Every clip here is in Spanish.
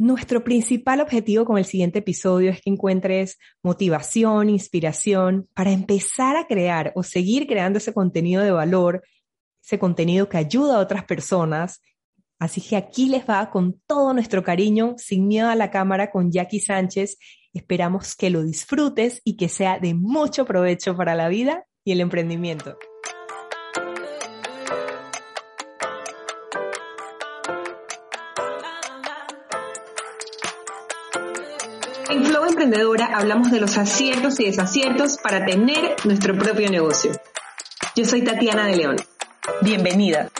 Nuestro principal objetivo con el siguiente episodio es que encuentres motivación, inspiración para empezar a crear o seguir creando ese contenido de valor, ese contenido que ayuda a otras personas. Así que aquí les va con todo nuestro cariño, sin miedo a la cámara, con Jackie Sánchez. Esperamos que lo disfrutes y que sea de mucho provecho para la vida y el emprendimiento. Emprendedora hablamos de los aciertos y desaciertos para tener nuestro propio negocio. Yo soy Tatiana de León. Bienvenida.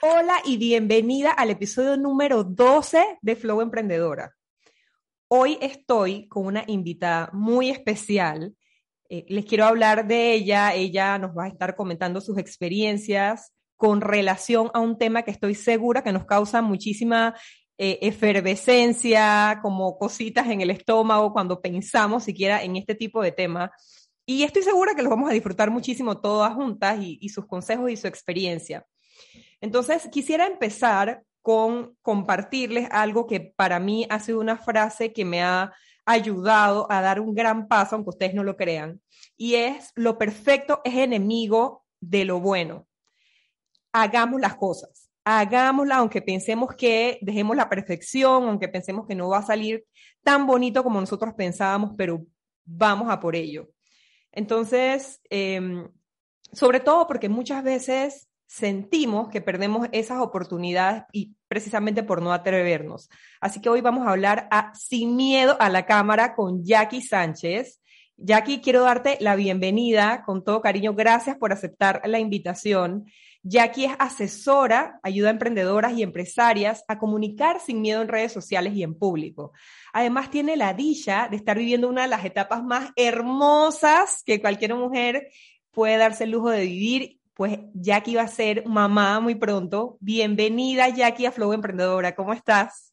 Hola y bienvenida al episodio número 12 de Flow Emprendedora. Hoy estoy con una invitada muy especial eh, les quiero hablar de ella. Ella nos va a estar comentando sus experiencias con relación a un tema que estoy segura que nos causa muchísima eh, efervescencia, como cositas en el estómago cuando pensamos siquiera en este tipo de tema. Y estoy segura que los vamos a disfrutar muchísimo todas juntas y, y sus consejos y su experiencia. Entonces, quisiera empezar con compartirles algo que para mí ha sido una frase que me ha ayudado a dar un gran paso, aunque ustedes no lo crean, y es lo perfecto es enemigo de lo bueno. Hagamos las cosas, hagámosla aunque pensemos que dejemos la perfección, aunque pensemos que no va a salir tan bonito como nosotros pensábamos, pero vamos a por ello. Entonces, em, sobre todo porque muchas veces sentimos que perdemos esas oportunidades y precisamente por no atrevernos. Así que hoy vamos a hablar a Sin Miedo a la Cámara con Jackie Sánchez. Jackie, quiero darte la bienvenida con todo cariño. Gracias por aceptar la invitación. Jackie es asesora, ayuda a emprendedoras y empresarias a comunicar sin miedo en redes sociales y en público. Además, tiene la dicha de estar viviendo una de las etapas más hermosas que cualquier mujer puede darse el lujo de vivir pues Jackie va a ser mamá muy pronto. Bienvenida Jackie a Flow Emprendedora, ¿cómo estás?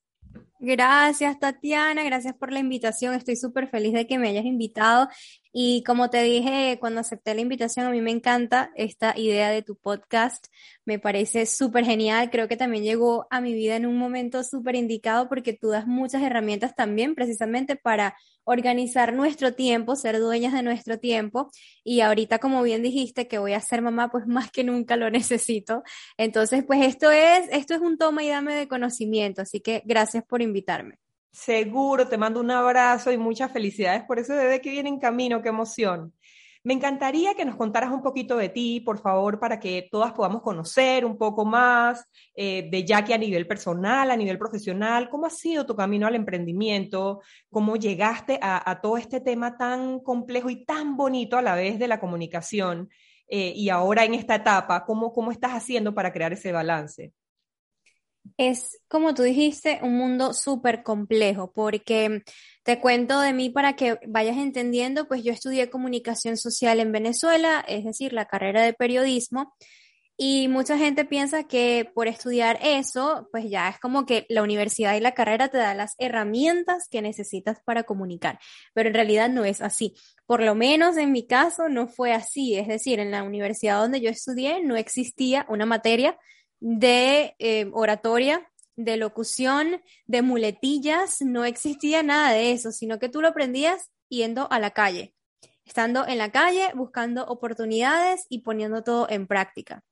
Gracias Tatiana, gracias por la invitación, estoy súper feliz de que me hayas invitado y como te dije cuando acepté la invitación, a mí me encanta esta idea de tu podcast, me parece súper genial, creo que también llegó a mi vida en un momento súper indicado porque tú das muchas herramientas también precisamente para organizar nuestro tiempo, ser dueñas de nuestro tiempo y ahorita como bien dijiste que voy a ser mamá, pues más que nunca lo necesito. Entonces, pues esto es esto es un toma y dame de conocimiento, así que gracias por invitarme. Seguro, te mando un abrazo y muchas felicidades por ese bebé que viene en camino, qué emoción. Me encantaría que nos contaras un poquito de ti, por favor, para que todas podamos conocer un poco más eh, de Jackie a nivel personal, a nivel profesional. ¿Cómo ha sido tu camino al emprendimiento? ¿Cómo llegaste a, todo este tema tan complejo y tan bonito a la vez de la comunicación? Eh, y ahora en esta etapa, ¿cómo, ¿cómo estás haciendo para crear ese balance? Es, como tú dijiste, un mundo súper complejo, porque te cuento de mí para que vayas entendiendo, pues yo estudié comunicación social en Venezuela, es decir, la carrera de periodismo, y mucha gente piensa que por estudiar eso, pues ya es como que la universidad y la carrera te da las herramientas que necesitas para comunicar, pero en realidad no es así. Por lo menos en mi caso no fue así, es decir, en la universidad donde yo estudié no existía una materia de eh, oratoria, de locución, de muletillas, no existía nada de eso, sino que tú lo aprendías yendo a la calle, estando en la calle, buscando oportunidades y poniendo todo en práctica.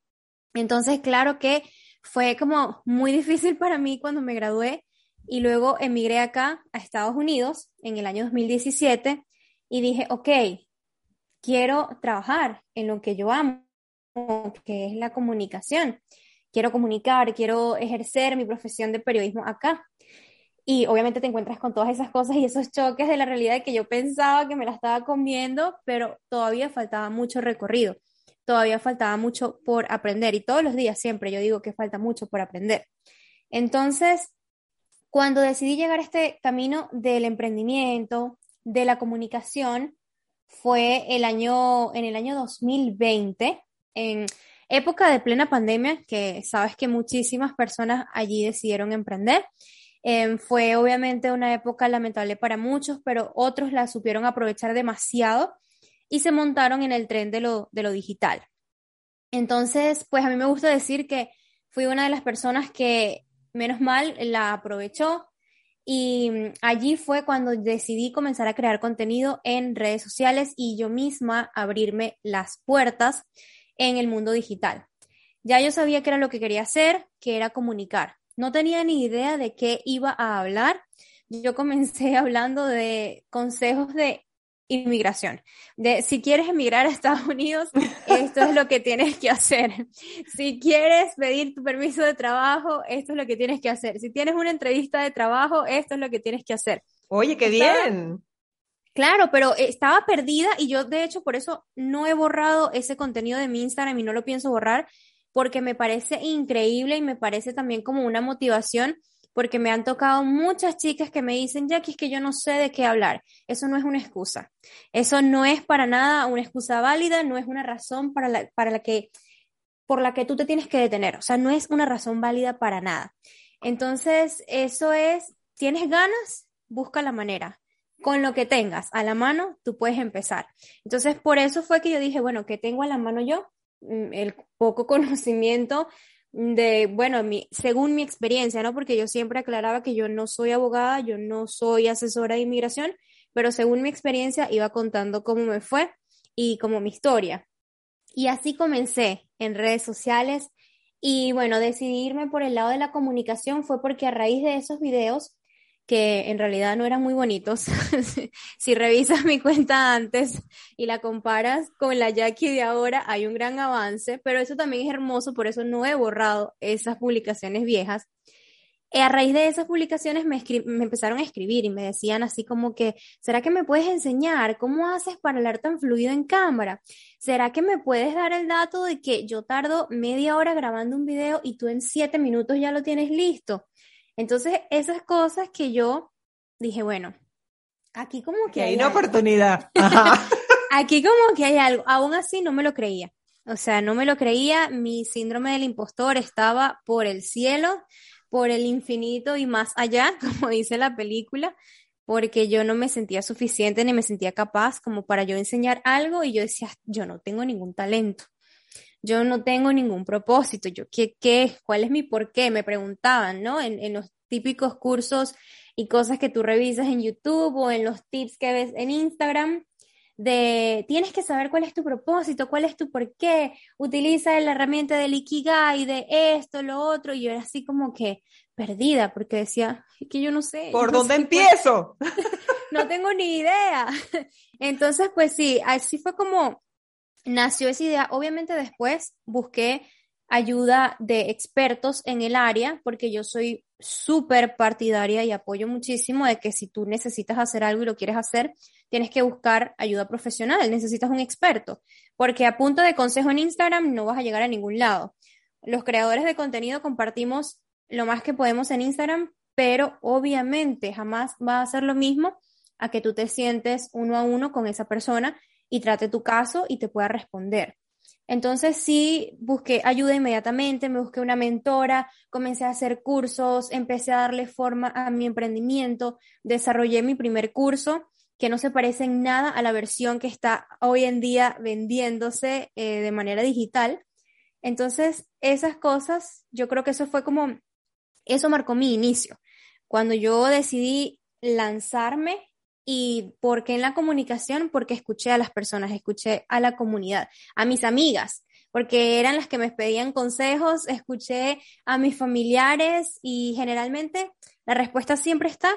Entonces, claro que fue como muy difícil para mí cuando me gradué y luego emigré acá a Estados Unidos en el año 2017 y dije, ok, quiero trabajar en lo que yo amo, que es la comunicación quiero comunicar, quiero ejercer mi profesión de periodismo acá. Y obviamente te encuentras con todas esas cosas y esos choques de la realidad que yo pensaba que me la estaba comiendo, pero todavía faltaba mucho recorrido, todavía faltaba mucho por aprender y todos los días siempre yo digo que falta mucho por aprender. Entonces, cuando decidí llegar a este camino del emprendimiento, de la comunicación, fue el año, en el año 2020, en, época de plena pandemia, que sabes que muchísimas personas allí decidieron emprender. Em, fue obviamente una época lamentable para muchos, pero otros la supieron aprovechar demasiado. y se montaron en el tren de lo, digital. Entonces, pues a mí me gusta decir que fui una de las personas que, menos mal, la aprovechó y mm, allí fue cuando decidí comenzar a crear contenido en redes sociales y yo misma abrirme las puertas en el mundo digital. Ya yo sabía que era lo que quería hacer, que era comunicar. No tenía ni idea de qué iba a hablar. Yo comencé hablando de consejos de inmigración. De si quieres emigrar a Estados Unidos, esto es lo que tienes que hacer. Si quieres pedir tu permiso de trabajo, esto es lo que tienes que hacer. Si tienes una entrevista de trabajo, esto es lo que tienes que hacer. Oye, qué bien. Claro, pero estaba perdida y yo de hecho por eso no he borrado ese contenido de mi Instagram y no lo pienso borrar porque me parece increíble y me parece también como una motivación porque me han tocado muchas chicas que me dicen, Jackie, es que yo no sé de qué hablar. Eso no es una excusa. Eso no es para nada una excusa válida, no es una razón para la, para la que, por la que tú te tienes que detener. O sea, no es una razón válida para nada. Entonces, eso es, tienes ganas, busca la manera. Con lo que tengas a la mano, tú puedes empezar. Entonces, por eso fue que yo dije, bueno, ¿qué tengo a la mano yo? Mm, el poco conocimiento de, bueno, mi, según mi experiencia, ¿no? Porque yo siempre aclaraba que yo no soy abogada, yo no soy asesora de inmigración, pero según mi experiencia iba contando cómo me fue y como mi historia. Y así comencé en redes sociales y bueno, decidirme por el lado de la comunicación fue porque a raíz de esos videos que en realidad no eran muy bonitos. si revisas mi cuenta antes y la comparas con la Jackie de ahora, hay un gran avance, pero eso también es hermoso, por eso no he borrado esas publicaciones viejas. Y a raíz de esas publicaciones me, me, empezaron a escribir y me decían así como que, ¿será que me puedes enseñar cómo haces para hablar tan fluido en cámara? ¿Será que me puedes dar el dato de que yo tardo media hora grabando un video y tú en siete minutos ya lo tienes listo? Entonces, esas cosas que yo dije, bueno, aquí como que... hay, una oportunidad. aquí como que hay algo. Aún así no me lo creía. O sea, no me lo creía. Mi síndrome del impostor estaba por el cielo, por el infinito y más allá, como dice la película, porque yo no me sentía suficiente ni me sentía capaz como para yo enseñar algo y yo decía, yo no tengo ningún talento yo no tengo ningún propósito, yo qué, qué, cuál es mi por qué, me preguntaban, ¿no? En, en los típicos cursos y cosas que tú revisas en YouTube o en los tips que ves en Instagram, de tienes que saber cuál es tu propósito, cuál es tu por qué, utiliza la herramienta del Ikigai, de esto, lo otro, y yo era así como que perdida, porque decía, que yo no sé. ¿Por dónde empiezo? no tengo ni idea. Entonces, pues sí, así fue como nació esa idea. Obviamente después busqué ayuda de expertos en el área, porque yo soy súper partidaria y apoyo muchísimo de que si tú necesitas hacer algo y lo quieres hacer, tienes que buscar ayuda profesional, necesitas un experto, porque a punto de consejo en Instagram no vas a llegar a ningún lado. Los creadores de contenido compartimos lo más que podemos en Instagram, pero obviamente jamás va a ser lo mismo a que tú te sientes uno a uno con esa persona y trate tu caso y te pueda responder. Entonces sí, busqué ayuda inmediatamente, me busqué una mentora, comencé a hacer cursos, empecé a darle forma a mi emprendimiento, desarrollé mi primer curso que no se parece en nada a la versión que está hoy en día vendiéndose eh, de manera digital. Entonces, esas cosas, yo creo que eso fue como, eso marcó mi inicio. Cuando yo decidí lanzarme ¿Y por qué en la comunicación? Porque escuché a las personas, escuché a la comunidad, a mis amigas, porque eran las que me pedían consejos, escuché a mis familiares y generalmente la respuesta siempre está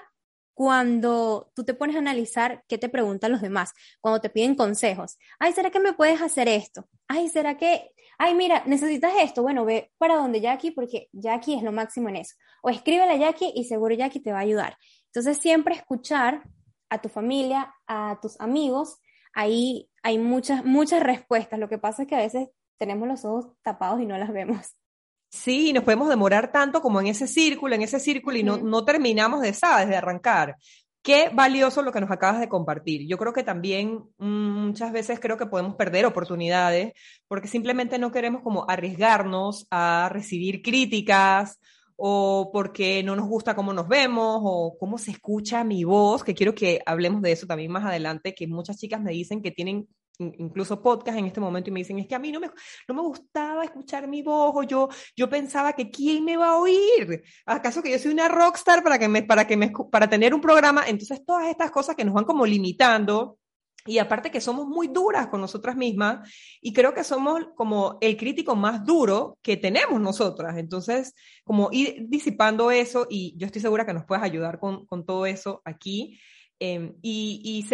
cuando tú te pones a analizar qué te preguntan los demás, cuando te piden consejos. Ay, ¿será que me puedes hacer esto? Ay, ¿será que, ay, mira, necesitas esto? Bueno, ve para donde Jackie, porque Jackie es lo máximo en eso. O escríbele a Jackie y seguro Jackie te va a ayudar. Entonces, siempre escuchar a tu familia, a tus amigos, ahí hay muchas, muchas respuestas. Lo que pasa es que a veces tenemos los ojos tapados y no las vemos. Sí, nos podemos demorar tanto como en ese círculo, en ese círculo y no, no terminamos de, ¿sabes? De arrancar. Qué valioso lo que nos acabas de compartir. Yo creo que también mm, muchas veces creo que podemos perder oportunidades porque simplemente no queremos como arriesgarnos a recibir críticas o porque no nos gusta cómo nos vemos o cómo se escucha mi voz, que quiero que hablemos de eso también más adelante, que muchas chicas me dicen que tienen incluso podcast en este momento y me dicen, es que a mí no me, no me gustaba escuchar mi voz o yo, yo pensaba que quién me va a oír, acaso que yo soy una rockstar para, que me, para, que me, para tener un programa, entonces todas estas cosas que nos van como limitando y aparte que somos muy duras con nosotras mismas y creo que somos como el crítico más duro que tenemos nosotras. Entonces, como ir disipando eso y yo estoy segura que nos puedes ayudar con, con todo eso aquí. Em, y,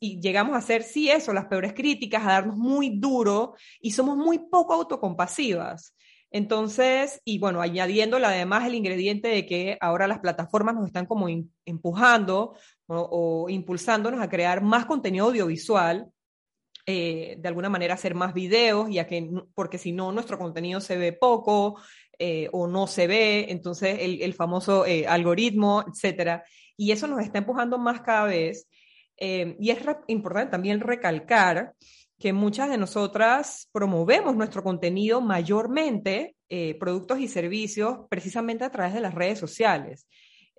y, llegamos a ser, sí, eso, las peores críticas, a darnos muy duro y somos muy poco autocompasivas. Entonces, y bueno, añadiéndole además el ingrediente de que ahora las plataformas nos están como empujando o, impulsándonos a crear más contenido audiovisual, eh, de alguna manera hacer más videos, ya que, porque si no, nuestro contenido se ve poco eh, o no se ve, entonces el, el famoso eh, algoritmo, etcétera y eso nos está empujando más cada vez. Y es importante también recalcar que muchas de nosotras promovemos nuestro contenido mayormente, productos y servicios, precisamente a través de las redes sociales.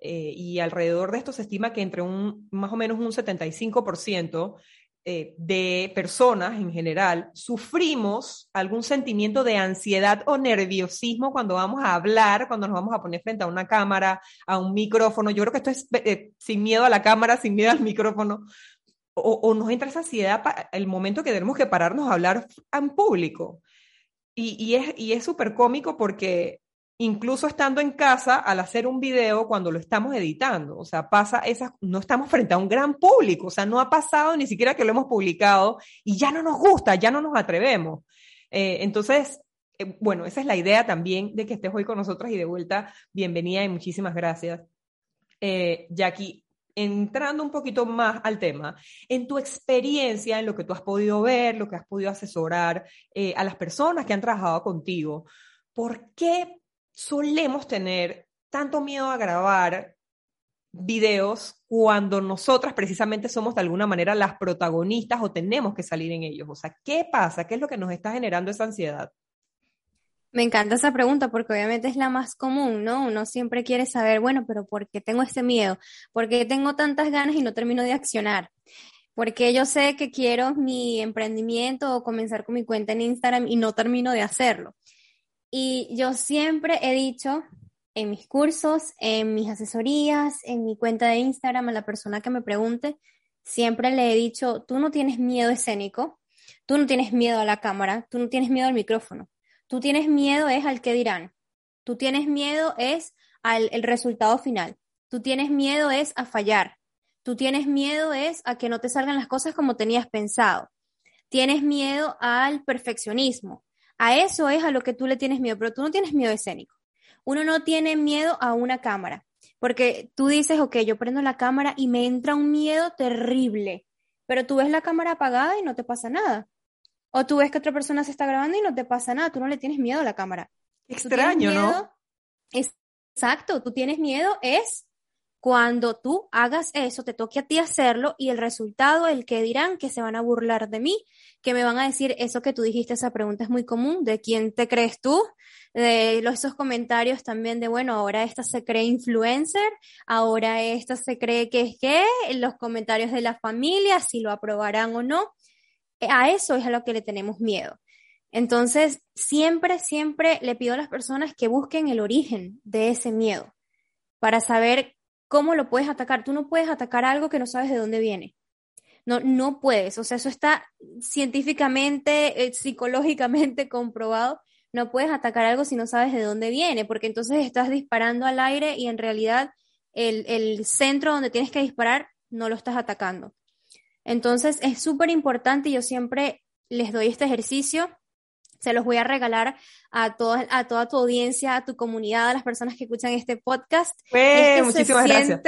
Eh, y alrededor de esto se estima que entre un más o menos un 75% eh, de personas en general sufrimos algún sentimiento de ansiedad o nerviosismo cuando vamos a hablar, cuando nos vamos a poner frente a una cámara, a un micrófono. Yo creo que esto es eh, sin miedo a la cámara, sin miedo al micrófono. O, o nos entra esa ansiedad el momento que tenemos que pararnos a hablar en público. Y, y es y es súper cómico porque incluso estando en casa al hacer un video cuando lo estamos editando. O sea, pasa esas, no estamos frente a un gran público, o sea, no ha pasado ni siquiera que lo hemos publicado y ya no nos gusta, ya no nos atrevemos. Eh, entonces, eh, bueno, esa es la idea también de que estés hoy con nosotros y de vuelta, bienvenida y muchísimas gracias. Eh, Jackie, entrando un poquito más al tema, en tu experiencia, en lo que tú has podido ver, lo que has podido asesorar a las personas que han trabajado contigo, ¿por qué solemos tener tanto miedo a grabar videos cuando nosotras precisamente somos de alguna manera las protagonistas o tenemos que salir en ellos? O sea, ¿qué pasa? ¿Qué es lo que nos está generando esa ansiedad? Me encanta esa pregunta porque obviamente es la más común, ¿no? Uno siempre quiere saber, bueno, pero ¿por qué tengo este miedo? ¿Por qué tengo tantas ganas y no termino de accionar? Porque yo sé que quiero mi emprendimiento o comenzar con mi cuenta en Instagram y no termino de hacerlo. Y yo siempre he dicho en mis cursos, en mis asesorías, en mi cuenta de Instagram, a la persona que me pregunte, siempre le he dicho, tú no tienes miedo escénico, tú no tienes miedo a la cámara, tú no tienes miedo al micrófono, tú tienes miedo es al que dirán, tú tienes miedo es al el resultado final, tú tienes miedo es a fallar, tú tienes miedo es a que no te salgan las cosas como tenías pensado, tienes miedo al perfeccionismo, a eso es a lo que tú le tienes miedo, pero tú no tienes miedo escénico. Uno no tiene miedo a una cámara, porque tú dices, ok, yo prendo la cámara y me entra un miedo terrible, pero tú ves la cámara apagada y no te pasa nada. O tú ves que otra persona se está grabando y no te pasa nada, tú no le tienes miedo a la cámara. Extraño, ¿no? Exacto, tú tienes miedo es cuando tú hagas eso, te toque a ti hacerlo y el resultado, el que dirán que se van a burlar de mí, que me van a decir eso que tú dijiste, esa pregunta es muy común, ¿de quién te crees tú? De esos comentarios también de, bueno, ahora esta se cree influencer, ahora esta se cree que es que, los comentarios de la familia, si lo aprobarán o no, eh, a eso es a lo que le tenemos miedo. Entonces, siempre, siempre le pido a las personas que busquen el origen de ese miedo para saber ¿cómo lo puedes atacar? Tú no puedes atacar algo que no sabes de dónde viene. No, no puedes, o sea, eso está científicamente, eh, psicológicamente comprobado. No puedes atacar algo si no sabes de dónde viene, porque entonces estás disparando al aire y en realidad el, el centro donde tienes que disparar no lo estás atacando. Entonces es súper importante, yo siempre les doy este ejercicio se los voy a regalar a, toda, a toda tu audiencia, a tu comunidad, a las personas que escuchan este podcast. Muchísimas gracias.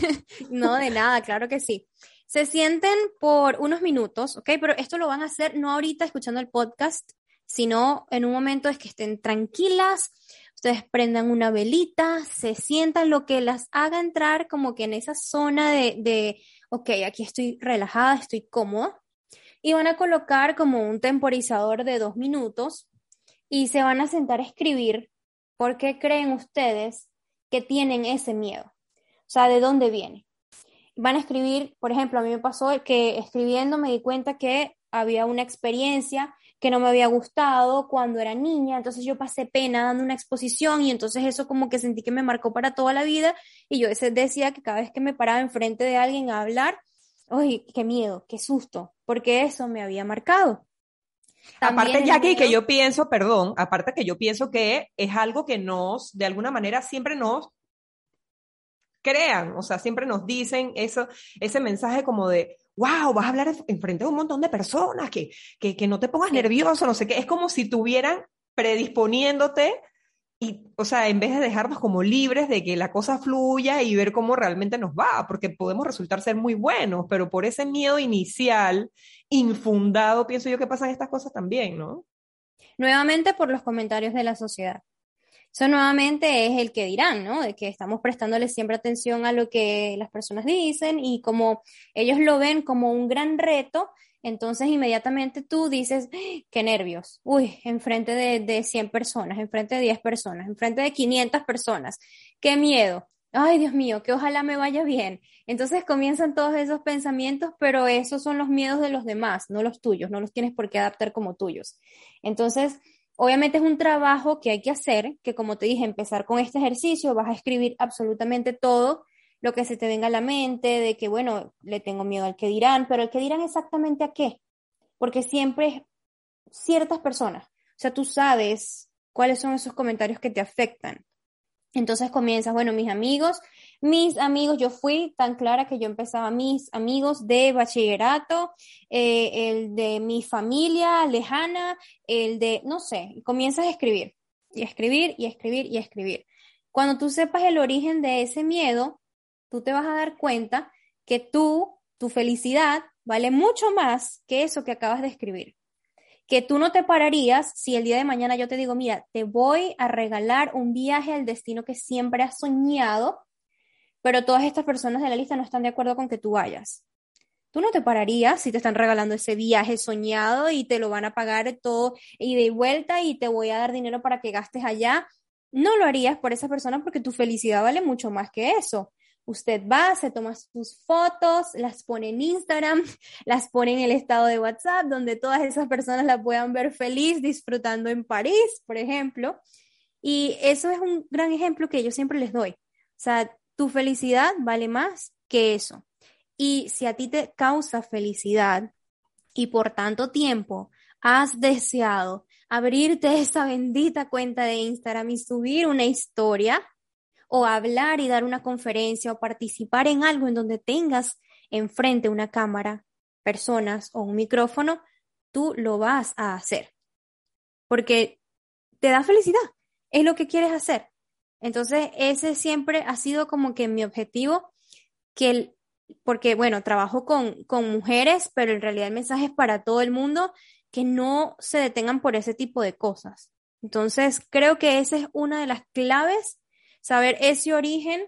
no, de nada, claro que sí. Se sienten por unos minutos, ¿ok? Pero esto lo van a hacer no ahorita escuchando el podcast, sino en un momento es que estén tranquilas, ustedes prendan una velita, se sientan, lo que las haga entrar como que en esa zona de, de ok, aquí estoy relajada, estoy cómoda, y van a colocar como un temporizador de dos minutos y se van a sentar a escribir por qué creen ustedes que tienen ese miedo. O sea, ¿de dónde viene? Van a escribir, por ejemplo, a mí me pasó que escribiendo me di cuenta que había una experiencia que no me había gustado cuando era niña, entonces yo pasé pena dando una exposición y entonces eso como que sentí que me marcó para toda la vida y yo decía que cada vez que me paraba enfrente de alguien a hablar, ¡ay, qué miedo, qué susto! Porque eso me había marcado. aparte, ya que yo pienso, perdón, aparte que yo pienso que es algo que nos, de alguna manera, siempre nos crean, o sea, siempre nos dicen eso, ese mensaje como de, wow, vas a hablar enfrente de un montón de personas, que, que, que no te pongas nervioso, no sé qué. Es como si tuvieran predisponiéndote y, o sea, en vez de dejarnos como libres de que la cosa fluya y ver cómo realmente nos va, porque podemos resultar ser muy buenos, pero por ese miedo inicial, infundado, pienso yo que pasan estas cosas también, ¿no? Nuevamente por los comentarios de la sociedad. Eso nuevamente es el que dirán, ¿no? De que estamos prestándole siempre atención a lo que las personas dicen y como ellos lo ven como un gran reto, entonces inmediatamente tú dices, ¡Ah! qué nervios, uy, enfrente de, de 100 personas, enfrente de 10 personas, enfrente de 500 personas, qué miedo, ay Dios mío, que ojalá me vaya bien. Entonces comienzan todos esos pensamientos, pero esos son los miedos de los demás, no los tuyos, no los tienes por qué adaptar como tuyos. Entonces, Obviamente es un trabajo que hay que hacer, que como te dije, empezar con este ejercicio, vas a escribir absolutamente todo lo que se te venga a la mente, de que, bueno, le tengo miedo al que dirán, pero el que dirán exactamente a qué, porque siempre ciertas personas, o sea, tú sabes cuáles son esos comentarios que te afectan. Entonces comienzas, bueno, mis amigos, mis amigos, yo fui tan clara que yo empezaba mis amigos de bachillerato, eh, el de mi familia lejana, el de, no sé, comienzas a escribir, y escribir, y escribir, y escribir. Cuando tú sepas el origen de ese miedo, tú te vas a dar cuenta que tú, tu felicidad, vale mucho más que eso que acabas de escribir que tú no te pararías si el día de mañana yo te digo, mira, te voy a regalar un viaje al destino que siempre has soñado, pero todas estas personas de la lista no están de acuerdo con que tú vayas. Tú no te pararías si te están regalando ese viaje soñado y te lo van a pagar todo y de vuelta y te voy a dar dinero para que gastes allá. No lo harías por esa persona porque tu felicidad vale mucho más que eso. Usted va, se toma sus fotos, las pone en Instagram, las pone en el estado de WhatsApp, donde todas esas personas la puedan ver feliz disfrutando en París, por ejemplo. Y eso es un gran ejemplo que yo siempre les doy. O sea, tu felicidad vale más que eso. Y si a ti te causa felicidad y por tanto tiempo has deseado abrirte esa bendita cuenta de Instagram y subir una historia, o hablar y dar una conferencia o participar en algo en donde tengas enfrente una cámara, personas o un micrófono, tú lo vas a hacer. Porque te da felicidad, es lo que quieres hacer. Entonces, ese siempre ha sido como que mi objetivo, que el, porque bueno, trabajo con, con mujeres, pero en realidad el mensaje es para todo el mundo, que no se detengan por ese tipo de cosas. Entonces, creo que esa es una de las claves saber ese origen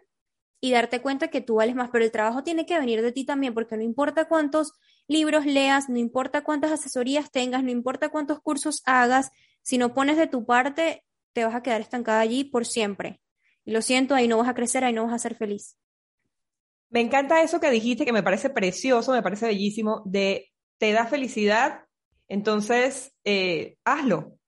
y darte cuenta que tú vales más, pero el trabajo tiene que venir de ti también, porque no importa cuántos libros leas, no importa cuántas asesorías tengas, no importa cuántos cursos hagas, si no pones de tu parte, te vas a quedar estancada allí por siempre. Y lo siento, ahí no vas a crecer, ahí no vas a ser feliz. Me encanta eso que dijiste, que me parece precioso, me parece bellísimo, de te da felicidad, entonces eh, hazlo.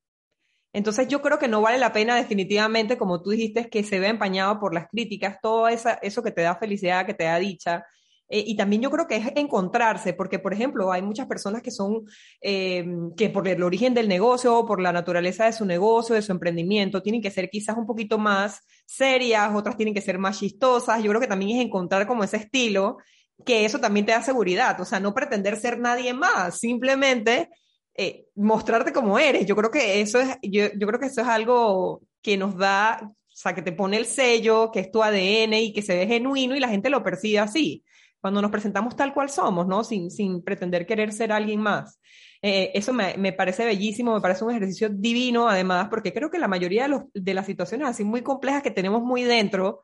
Entonces yo creo que no vale la pena definitivamente, como tú dijiste, que se vea empañado por las críticas, todo eso que te da felicidad, que te da dicha. Eh, y también yo creo que es encontrarse, porque por ejemplo hay muchas personas que son, eh, que por el origen del negocio, por la naturaleza de su negocio, de su emprendimiento, tienen que ser quizás un poquito más serias, otras tienen que ser más chistosas. Yo creo que también es encontrar como ese estilo, que eso también te da seguridad, o sea, no pretender ser nadie más, simplemente eh, mostrarte como eres. Yo creo que eso es, yo, yo, creo que eso es algo que nos da, o sea, que te pone el sello, que es tu ADN y que se ve genuino y la gente lo percibe así. Cuando nos presentamos tal cual somos, ¿no? Sin, sin pretender querer ser alguien más. Eh, eso me, me, parece bellísimo, me parece un ejercicio divino, además, porque creo que la mayoría de, los, de las situaciones así muy complejas que tenemos muy dentro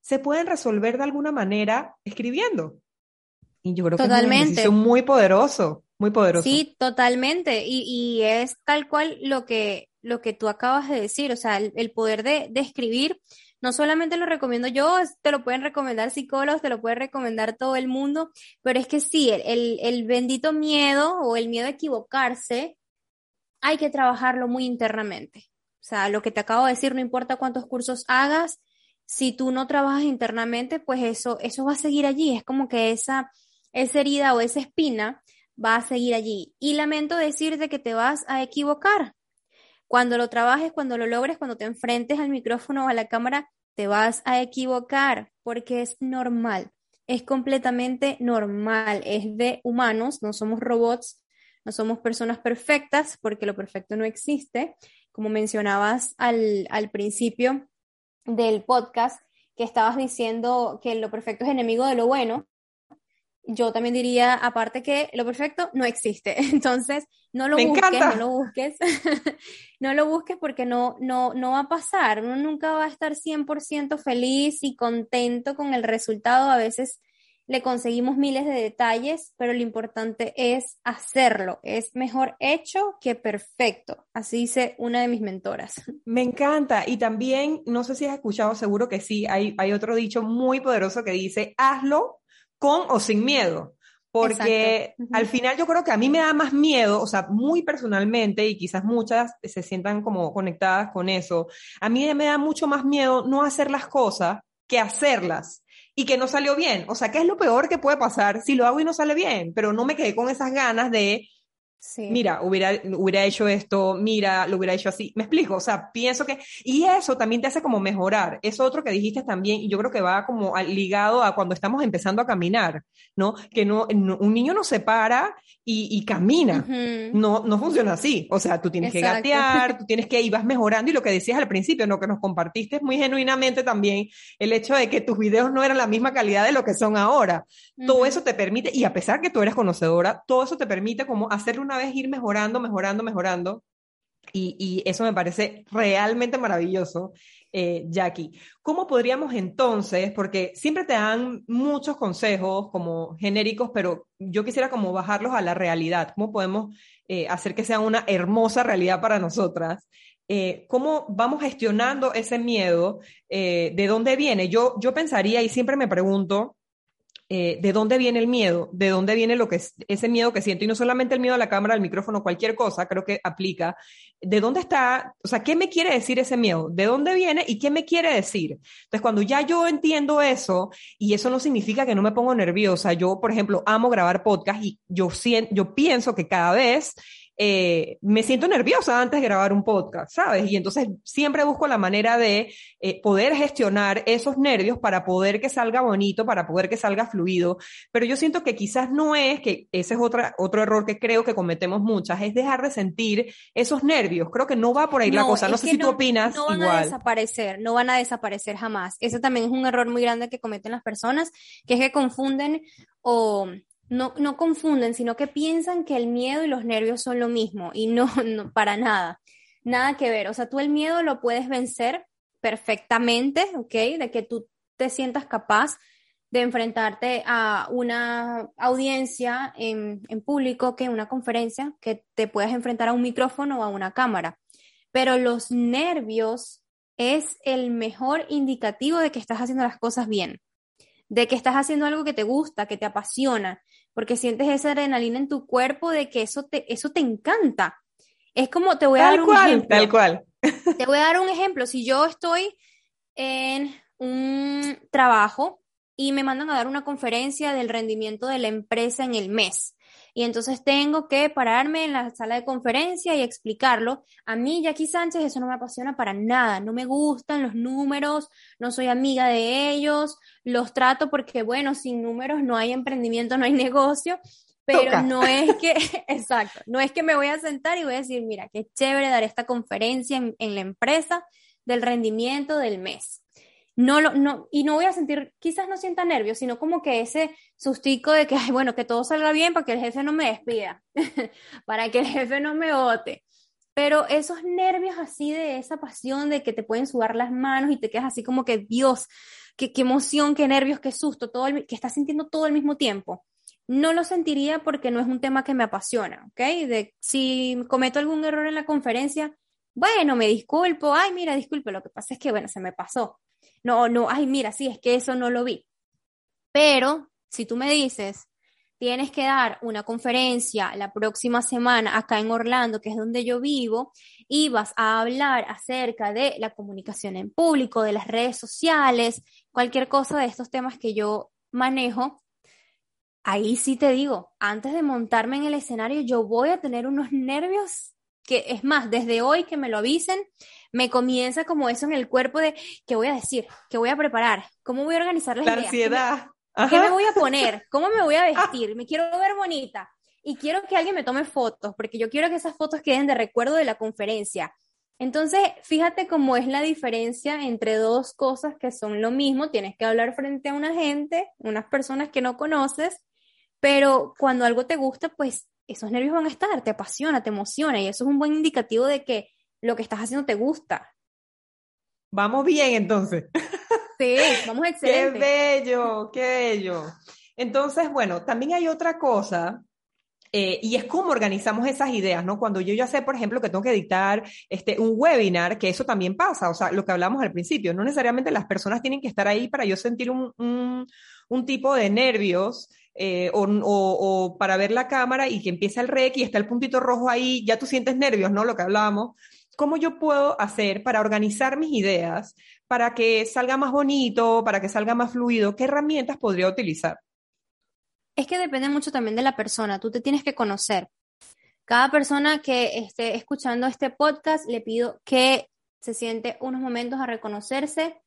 se pueden resolver de alguna manera escribiendo. Y yo creo que es un ejercicio muy poderoso. Muy poderoso. Sí, totalmente. Y, y, es tal cual lo que, lo que tú acabas de decir, o sea, el, poder de, de, escribir no solamente lo recomiendo yo, te lo pueden recomendar psicólogos, te lo puede recomendar todo el mundo, pero es que sí, el, el bendito miedo o el miedo a equivocarse, hay que trabajarlo muy internamente. O sea, lo que te acabo de decir, no importa cuántos cursos hagas, si tú no trabajas internamente, pues eso, eso va a seguir allí. Es como que esa, esa herida o esa espina va a seguir allí. Y lamento decirte que te vas a equivocar. Cuando lo trabajes, cuando lo logres, cuando te enfrentes al micrófono o a la cámara, te vas a equivocar porque es normal, es completamente normal, es de humanos, no somos robots, no somos personas perfectas porque lo perfecto no existe. Como mencionabas al, al principio del podcast, que estabas diciendo que lo perfecto es enemigo de lo bueno, yo también diría, aparte que lo perfecto no existe. Entonces, no lo busques, no lo busques. no lo busques porque no, no, no va a pasar. Uno nunca va a estar 100% feliz y contento con el resultado. A veces le conseguimos miles de detalles, pero lo importante es hacerlo. Es mejor hecho que perfecto. Así dice una de mis mentoras. Me encanta. Y también, no sé si has escuchado, seguro que sí, hay, hay otro dicho muy poderoso que dice, hazlo con o sin miedo. Porque al final yo creo que a mí me da más miedo, o sea, muy personalmente, y quizás muchas se sientan como conectadas con eso, a mí me da mucho más miedo no hacer las cosas que hacerlas y que no salió bien. O sea, ¿qué es lo peor que puede pasar si lo hago y no sale bien? Pero no me quedé con esas ganas de Mira, hubiera, hubiera hecho esto, mira, lo hubiera hecho así. Me explico, o sea, pienso que, y eso también te hace como mejorar. Eso otro que dijiste también, y yo creo que va como ligado a cuando estamos empezando a caminar, ¿no? Que no, un niño no se para y, camina. no, no funciona así. O sea, tú tienes que gatear, tú tienes que, y vas mejorando. Y lo que decías al principio, lo que nos compartiste muy genuinamente también, el hecho de que tus videos no eran la misma calidad de lo que son ahora. Todo eso te permite, y a pesar que tú eres conocedora, todo eso te permite como hacerle una vez ir mejorando, mejorando, mejorando. Y, y eso me parece realmente maravilloso, eh, Jackie. ¿Cómo podríamos entonces, porque siempre te dan muchos consejos como genéricos, pero yo quisiera como bajarlos a la realidad, cómo podemos eh, hacer que sea una hermosa realidad para nosotras? Eh, ¿Cómo vamos gestionando ese miedo? ¿De dónde viene? Yo, yo pensaría y siempre me pregunto, eh, de dónde viene el miedo, de dónde viene lo que es, ese miedo que siento, y no solamente el miedo a la cámara, al micrófono, cualquier cosa, creo que aplica. ¿De dónde está? O sea, ¿qué me quiere decir ese miedo? ¿De dónde viene y qué me quiere decir? Entonces, cuando ya yo entiendo eso, y eso no significa que no me pongo nerviosa, yo, por ejemplo, amo grabar podcast y yo, yo pienso que cada vez eh, me siento nerviosa antes de grabar un podcast, ¿sabes? Y entonces siempre busco la manera de eh, poder gestionar esos nervios para poder que salga bonito, para poder que salga fluido. Pero yo siento que quizás no es, que ese es otra, otro error que creo que cometemos muchas, es dejar de sentir esos nervios. Creo que no va por ahí la cosa. No sé si tú opinas. No van a desaparecer, no van a desaparecer jamás. Eso también es un error muy grande que cometen las personas, que es que confunden o no, no confunden, sino que piensan que el miedo y los nervios son lo mismo y no, no, para nada, nada que ver. O sea, tú el miedo lo puedes vencer perfectamente, ¿ok? De que tú te sientas capaz de enfrentarte a una audiencia en, en público, que una conferencia, que te puedas enfrentar a un micrófono o a una cámara. Pero los nervios es el mejor indicativo de que estás haciendo las cosas bien, de que estás haciendo algo que te gusta, que te apasiona, porque sientes esa adrenalina en tu cuerpo de que eso te, eso te encanta. Es como, te voy a dar un ejemplo. Tal cual. Te voy a dar un ejemplo. Si yo estoy en un trabajo y me mandan a dar una conferencia del rendimiento de la empresa en el mes, y entonces tengo que pararme en la sala de conferencia y explicarlo. A mí, Jackie Sánchez, eso no me apasiona para nada, no me gustan los números, no soy amiga de ellos, los trato porque, bueno, sin números no hay emprendimiento, no hay negocio, pero no es que, exacto, no es que me voy a sentar y voy a decir, mira, qué chévere dar esta conferencia en, en la empresa del rendimiento del mes no lo, no, y no voy a sentir, quizás no sienta nervios, sino como que ese sustico de que, ay, bueno, que todo salga bien para que el jefe no me despida, para que el jefe no me vote. Pero esos nervios así de esa pasión de que te pueden sudar las manos y te quedas así como que, Dios, qué, emoción, qué nervios, qué susto, todo el, que estás sintiendo todo al mismo tiempo. No lo sentiría porque no es un tema que me apasiona, ¿ok? De si cometo algún error en la conferencia, bueno, me disculpo, ay, mira, disculpe, lo que pasa es que, bueno, se me pasó no, no, ay, mira, sí, es que eso no lo vi. Pero si tú me dices, tienes que dar una conferencia la próxima semana acá en Orlando, que es donde yo vivo, y vas a hablar acerca de la comunicación en público, de las redes sociales, cualquier cosa de estos temas que yo manejo, ahí sí te digo, antes de montarme en el escenario, yo voy a tener unos nervios que es más, desde hoy que me lo avisen, me comienza como eso en el cuerpo de qué voy a decir, qué voy a preparar, cómo voy a organizar las la ansiedad. ¿Qué me voy a poner? ¿Cómo me voy a vestir? Me quiero ver bonita y quiero que alguien me tome fotos, porque yo quiero que esas fotos queden de recuerdo de la conferencia. Entonces, fíjate cómo es la diferencia entre dos cosas que son lo mismo. Tienes que hablar frente a una gente, unas personas que no conoces, pero cuando algo te gusta, pues esos nervios van a estar, te apasiona, te emociona y eso es un buen indicativo de que lo que estás haciendo te gusta. Vamos bien entonces. Sí, vamos excelente. Qué bello, qué bello. Entonces, bueno, también hay otra cosa eh, y es cómo organizamos esas ideas, ¿no? Cuando yo ya sé, por ejemplo, que tengo que dictar este, un webinar, que eso también pasa, o sea, lo que hablamos al principio, no necesariamente las personas tienen que estar ahí para yo sentir un, un, un tipo de nervios eh, o, o, o, para ver la cámara y que empieza el rec y está el puntito rojo ahí, ya tú sientes nervios, ¿no? Lo que hablábamos. ¿Cómo yo puedo hacer para organizar mis ideas, para que salga más bonito, para que salga más fluido? ¿Qué herramientas podría utilizar? Es que depende mucho también de la persona, tú te tienes que conocer. Cada persona que esté escuchando este podcast, le pido que se siente unos momentos a reconocerse,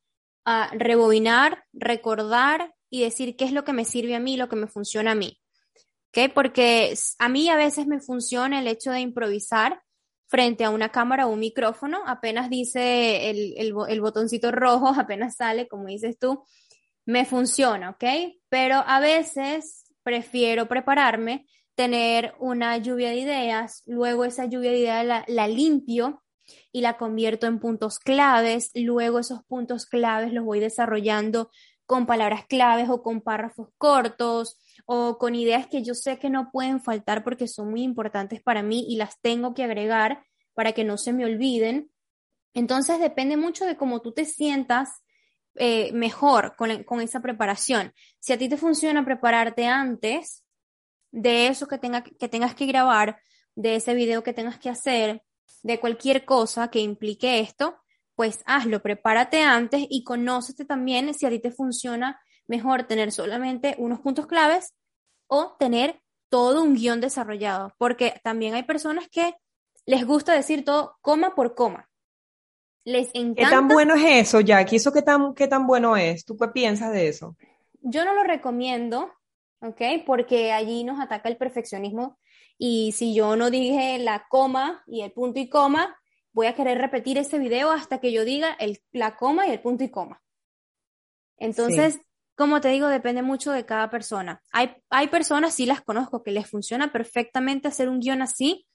a rebobinar, recordar y decir qué es lo que me sirve a mí, lo que me funciona a mí. ¿Okay? Porque a mí a veces me funciona el hecho de improvisar frente a una cámara o un micrófono, apenas dice el, el, botoncito rojo, apenas sale, como dices tú, me funciona, ¿ok? Pero a veces prefiero prepararme, tener una lluvia de ideas, luego esa lluvia de ideas la, la limpio y la convierto en puntos claves, luego esos puntos claves los voy desarrollando con palabras claves o con párrafos cortos o con ideas que yo sé que no pueden faltar porque son muy importantes para mí y las tengo que agregar para que no se me olviden. Entonces depende mucho de cómo tú te sientas eh, mejor con, con, esa preparación. Si a ti te funciona prepararte antes de eso que, tenga, que tengas que grabar, de ese video que tengas que hacer, de cualquier cosa que implique esto, pues hazlo, prepárate antes y conócete también si a ti te funciona mejor tener solamente unos puntos claves o tener todo un guion desarrollado, porque también hay personas que les gusta decir todo coma por coma. Les encanta. ¿Qué tan bueno es eso, Jackie? ¿Eso qué tan, qué tan bueno es? ¿Tú qué piensas de eso? Yo no lo recomiendo, ¿ok? Porque allí nos ataca el perfeccionismo y si yo no dije la coma y el punto y coma, voy a querer repetir ese video hasta que yo diga el, la coma y el punto y coma. Entonces, sí. como te digo, depende mucho de cada persona. Hay, hay personas, sí las conozco, que les funciona perfectamente hacer un guion así,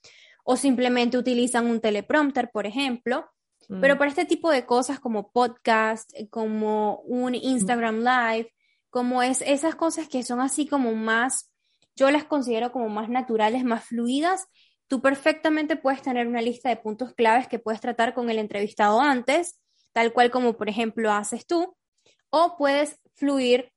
o simplemente utilizan un teleprompter, por ejemplo. Mm. Pero para este tipo de cosas como podcast, como un Instagram Live, como es esas cosas que son así como más, yo las considero como más naturales, más fluidas, tú perfectamente puedes tener una lista de puntos claves que puedes tratar con el entrevistado antes, tal cual como por ejemplo haces tú, o puedes fluir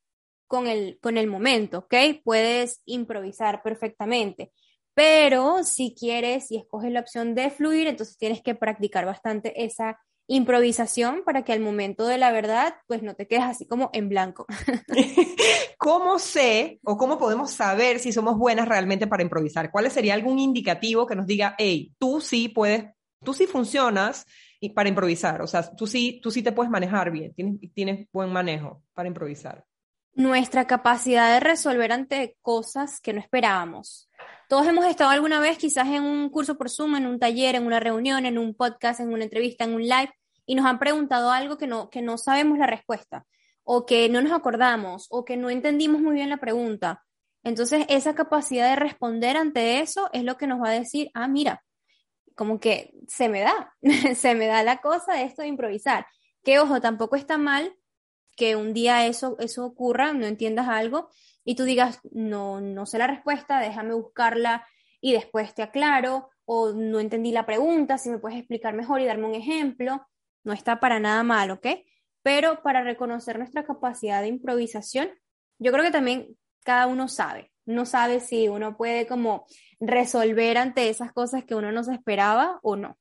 con el, con el momento, ¿ok? Puedes improvisar perfectamente. Pero si quieres y escoges la opción de fluir, entonces tienes que practicar bastante esa improvisación para que al momento de la verdad, pues no te quedes así como en blanco. ¿Cómo sé o cómo podemos saber si somos buenas realmente para improvisar? ¿Cuál sería algún indicativo que nos diga, hey, tú sí puedes, tú sí funcionas para improvisar? O sea, tú sí, tú sí te puedes manejar bien, tienes, tienes buen manejo para improvisar. Nuestra capacidad de resolver ante cosas que no esperábamos. Todos hemos estado alguna vez quizás en un curso por Zoom, en un taller, en una reunión, en un podcast, en una entrevista, en un live, y nos han preguntado algo que no, que no sabemos la respuesta, o que no nos acordamos, o que no entendimos muy bien la pregunta. Entonces, esa capacidad de responder ante eso es lo que nos va a decir, ah, mira, como que se me da, se me da la cosa esto de improvisar. Que ojo, tampoco está mal que un día eso, eso ocurra, no entiendas algo, y tú digas, no, no sé la respuesta, déjame buscarla y después te aclaro, o no entendí la pregunta, si me puedes explicar mejor y darme un ejemplo, no está para nada mal, ¿ok? pero para reconocer nuestra capacidad de improvisación, yo creo que también cada uno sabe, no sabe si uno puede como resolver ante esas cosas que uno no se esperaba o no.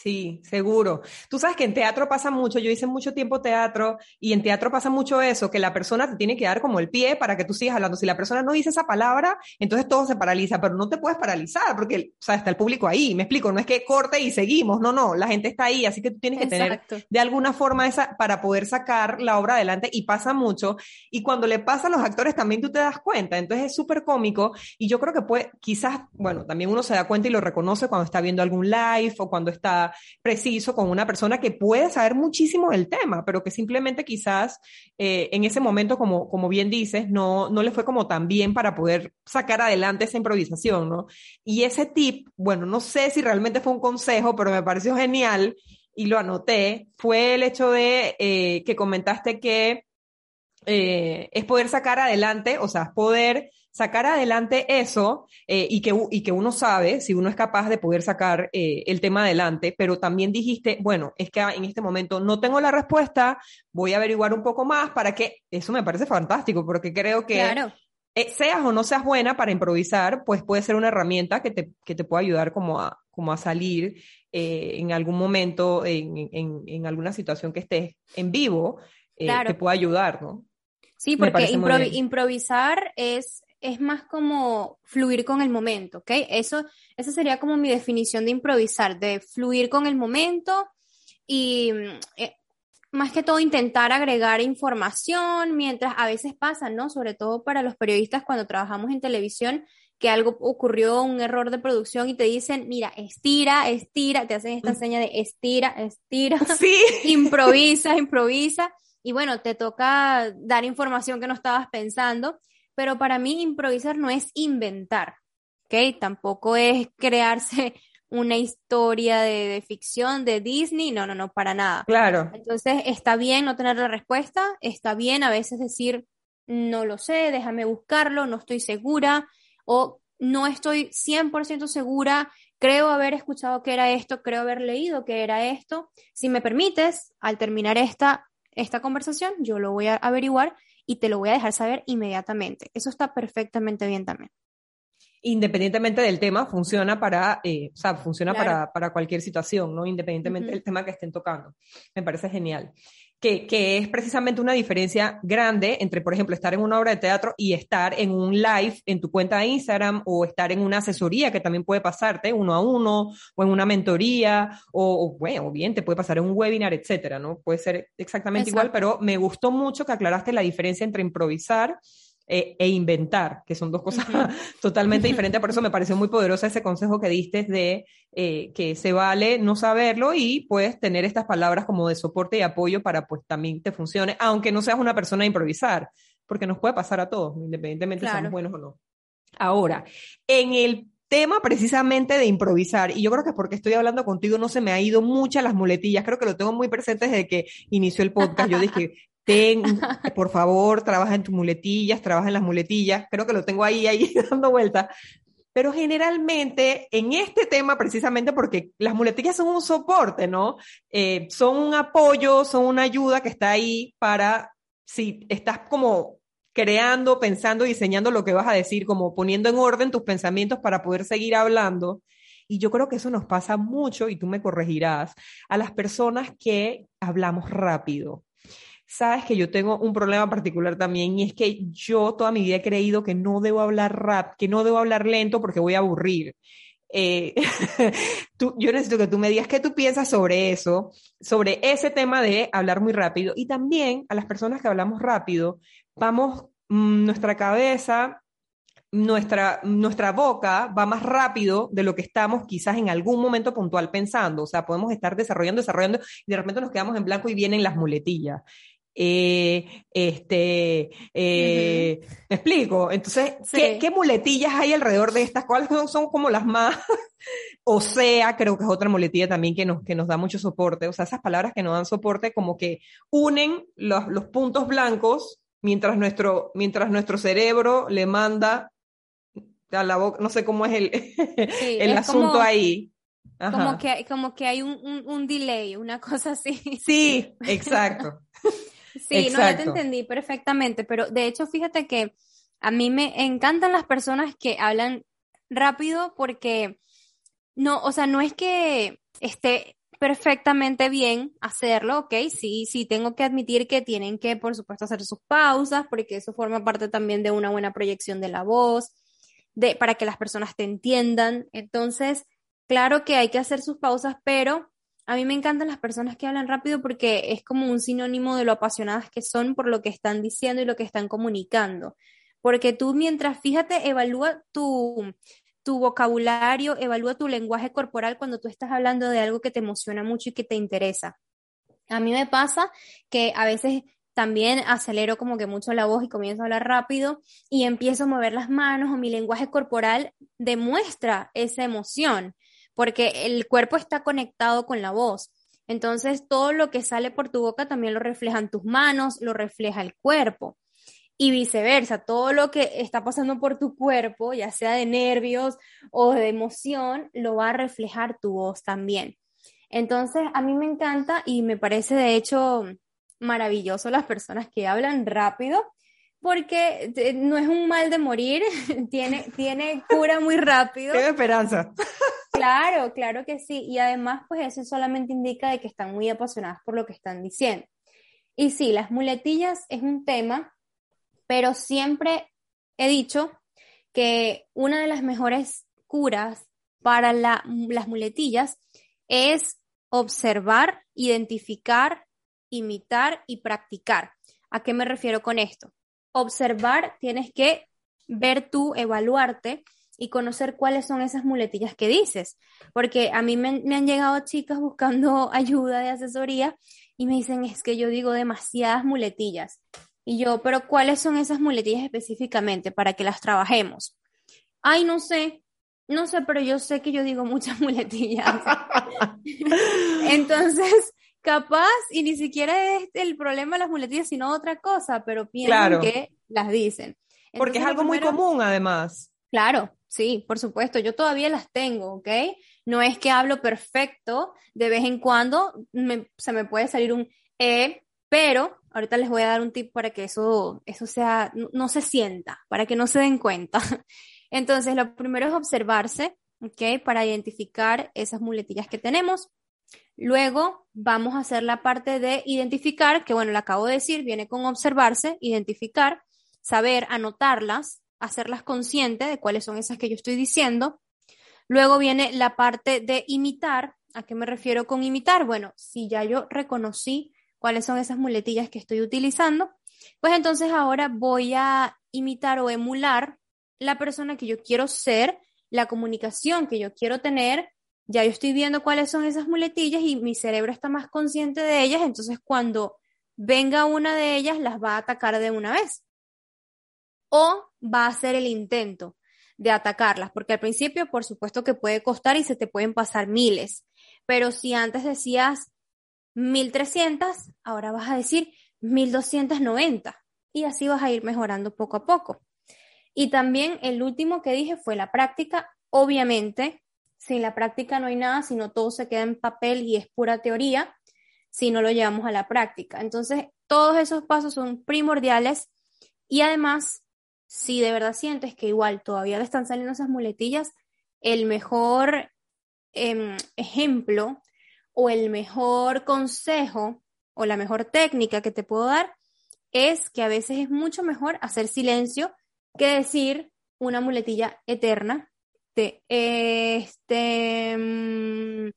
Sí, seguro. Tú sabes que en teatro pasa mucho, yo hice mucho tiempo teatro y en teatro pasa mucho eso, que la persona te tiene que dar como el pie para que tú sigas hablando. Si la persona no dice esa palabra, entonces todo se paraliza, pero no te puedes paralizar porque, o sea, está el público ahí, me explico, no es que corte y seguimos, no, no, la gente está ahí, así que tú tienes que tener de alguna forma esa para poder sacar la obra adelante y pasa mucho. Y cuando le pasa a los actores también tú te das cuenta, entonces es súper cómico y yo creo que puede, quizás, bueno, también uno se da cuenta y lo reconoce cuando está viendo algún live o cuando está preciso con una persona que puede saber muchísimo del tema, pero que simplemente quizás eh, en ese momento, como, como bien dices, no, no le fue como tan bien para poder sacar adelante esa improvisación, ¿no? Y ese tip, bueno, no sé si realmente fue un consejo, pero me pareció genial y lo anoté, fue el hecho de eh, que comentaste que eh, es poder sacar adelante, o sea, poder sacar adelante eso eh, y, que, y que uno sabe si uno es capaz de poder sacar eh, el tema adelante, pero también dijiste, bueno, es que en este momento no tengo la respuesta, voy a averiguar un poco más para que, eso me parece fantástico, porque creo que eh, seas o no seas buena para improvisar, pues puede ser una herramienta que te, que te pueda ayudar como a, como a salir en algún momento, en, en, en, alguna situación que estés en vivo, te pueda ayudar, ¿no? Sí, porque improvisar es es más como fluir con el momento, ¿ok? Eso, esa sería como mi definición de improvisar, de fluir con el momento y eh, más que todo intentar agregar información mientras a veces pasa, ¿no? Sobre todo para los periodistas cuando trabajamos en televisión, que algo ocurrió, un error de producción y te dicen, mira, estira, estira, te hacen esta mm. seña de estira, estira, sí. improvisa, improvisa. Y bueno, te toca dar información que no estabas pensando pero para mí improvisar no es inventar, ¿ok? Tampoco es crearse una historia de, ficción de Disney, no, no, no, para nada. Claro. Entonces, está bien no tener la respuesta, está bien a veces decir, no lo sé, déjame buscarlo, no estoy segura, o no estoy 100% segura, creo haber escuchado que era esto, creo haber leído que era esto. Si me permites, al terminar esta, esta conversación, yo lo voy a averiguar y te lo voy a dejar saber inmediatamente. Eso está perfectamente bien también. Independientemente del tema, funciona para, eh, o sea, funciona para, para, cualquier situación, ¿no? Independientemente del tema que estén tocando. Me parece genial que, es precisamente una diferencia grande entre, por ejemplo, estar en una obra de teatro y estar en un live en tu cuenta de Instagram o estar en una asesoría que también puede pasarte uno a uno o en una mentoría o, bueno, bien, te puede pasar en un webinar, etcétera, ¿no? Puede ser exactamente igual, pero me gustó mucho que aclaraste la diferencia entre improvisar e, e, inventar, que son dos cosas totalmente diferentes. Por eso me pareció muy poderosa ese consejo que diste de eh, que se vale no saberlo y puedes tener estas palabras como de soporte y apoyo para pues también te funcione, aunque no seas una persona a improvisar, porque nos puede pasar a todos, independientemente si somos buenos o no. Ahora, en el tema precisamente de improvisar, y yo creo que porque estoy hablando contigo no se me ha ido muchas las muletillas, creo que lo tengo muy presente desde que inició el podcast, yo dije, ten, por favor, trabaja en tus muletillas, trabaja en las muletillas, creo que lo tengo ahí, ahí dando vuelta. Pero generalmente en este tema, precisamente porque las muletillas son un soporte, ¿no? Eh, son un apoyo, son una ayuda que está ahí para, si estás como creando, pensando, diseñando lo que vas a decir, como poniendo en orden tus pensamientos para poder seguir hablando. Y yo creo que eso nos pasa mucho, y tú me corregirás, a las personas que hablamos rápido sabes que yo tengo un problema particular también y es que yo toda mi vida he creído que no debo hablar rap, que no debo hablar lento porque voy a aburrir. Eh, yo necesito que tú me digas qué tú piensas sobre eso, sobre ese tema de hablar muy rápido. Y también a las personas que hablamos rápido, vamos, mm, nuestra cabeza, nuestra, nuestra boca va más rápido de lo que estamos quizás en algún momento puntual pensando. O sea, podemos estar desarrollando, desarrollando y de repente nos quedamos en blanco y vienen las muletillas. Eh, este, eh, ¿me explico? Entonces, ¿qué, muletillas hay alrededor de estas? ¿Cuáles son, como las más? o sea, creo que es otra muletilla también que nos, que nos da mucho soporte. O sea, esas palabras que nos dan soporte como que unen los, los puntos blancos mientras nuestro, mientras nuestro cerebro le manda a la boca, no sé cómo es el, el asunto ahí. Como que, como que hay un, un, delay, una cosa así. Sí, exacto. Sí, no, ya te entendí perfectamente, pero de hecho, fíjate que a mí me encantan las personas que hablan rápido porque no, o sea, no es que esté perfectamente bien hacerlo, ¿ok? Sí, sí, tengo que admitir que tienen que, por supuesto, hacer sus pausas, porque eso forma parte también de una buena proyección de la voz, de, para que las personas te entiendan. Entonces, claro que hay que hacer sus pausas, pero a mí me encantan las personas que hablan rápido porque es como un sinónimo de lo apasionadas que son por lo que están diciendo y lo que están comunicando. Porque tú mientras, fíjate, evalúa tu, tu vocabulario, evalúa tu lenguaje corporal cuando tú estás hablando de algo que te emociona mucho y que te interesa. A mí me pasa que a veces también acelero como que mucho la voz y comienzo a hablar rápido y empiezo a mover las manos o mi lenguaje corporal demuestra esa emoción, porque el cuerpo está conectado con la voz. Entonces, todo lo que sale por tu boca también lo reflejan tus manos, lo refleja el cuerpo y viceversa, todo lo que está pasando por tu cuerpo, ya sea de nervios o de emoción, lo va a reflejar tu voz también. Entonces, a mí me encanta y me parece de hecho maravilloso las personas que hablan rápido, porque no es un mal de morir, tiene, tiene cura muy rápido. Tiene esperanza. Claro, claro que sí. Y además, pues eso solamente indica de que están muy apasionadas por lo que están diciendo. Y sí, las muletillas es un tema pero siempre he dicho que una de las mejores curas para las muletillas es observar, identificar, imitar y practicar. ¿A qué me refiero con esto? Observar, tienes que ver tú, evaluarte y conocer cuáles son esas muletillas que dices. Porque a mí me, me, han llegado chicas buscando ayuda de asesoría y me dicen, es que yo digo demasiadas muletillas. Y yo, pero ¿cuáles son esas muletillas específicamente para que las trabajemos? Ay, no sé, no sé, pero yo sé que yo digo muchas muletillas. Entonces, capaz, y ni siquiera es el problema de las muletillas, sino otra cosa, pero piensan que las dicen. Porque es algo muy común, además. Claro, sí, por supuesto, yo todavía las tengo, ¿ok? No es que hablo perfecto, de vez en cuando se me puede salir un E, pero ahorita les voy a dar un tip para que eso, eso sea, no, se sienta, para que no se den cuenta. Entonces, lo primero es observarse, ¿ok? Para identificar esas muletillas que tenemos. Luego vamos a hacer la parte de identificar, que bueno, la acabo de decir, viene con observarse, identificar, saber, anotarlas, hacerlas conscientes de cuáles son esas que yo estoy diciendo. Luego viene la parte de imitar. ¿A qué me refiero con imitar? Bueno, si ya yo reconocí cuáles son esas muletillas que estoy utilizando, pues entonces ahora voy a imitar o emular la persona que yo quiero ser, la comunicación que yo quiero tener, ya yo estoy viendo cuáles son esas muletillas y mi cerebro está más consciente de ellas, entonces cuando venga una de ellas las va a atacar de una vez. O va a hacer el intento de atacarlas, porque al principio por supuesto que puede costar y se te pueden pasar miles, pero si antes decías 1300, ahora vas a decir 1290 y así vas a ir mejorando poco a poco. Y también el último que dije fue la práctica. Obviamente, sin la práctica no hay nada, sino todo se queda en papel y es pura teoría si no lo llevamos a la práctica. Entonces, todos esos pasos son primordiales y además, si de verdad sientes que igual todavía le están saliendo esas muletillas, el mejor em, ejemplo o el mejor consejo o la mejor técnica que te puedo dar es que a veces es mucho mejor hacer silencio que decir una muletilla eterna de este mm,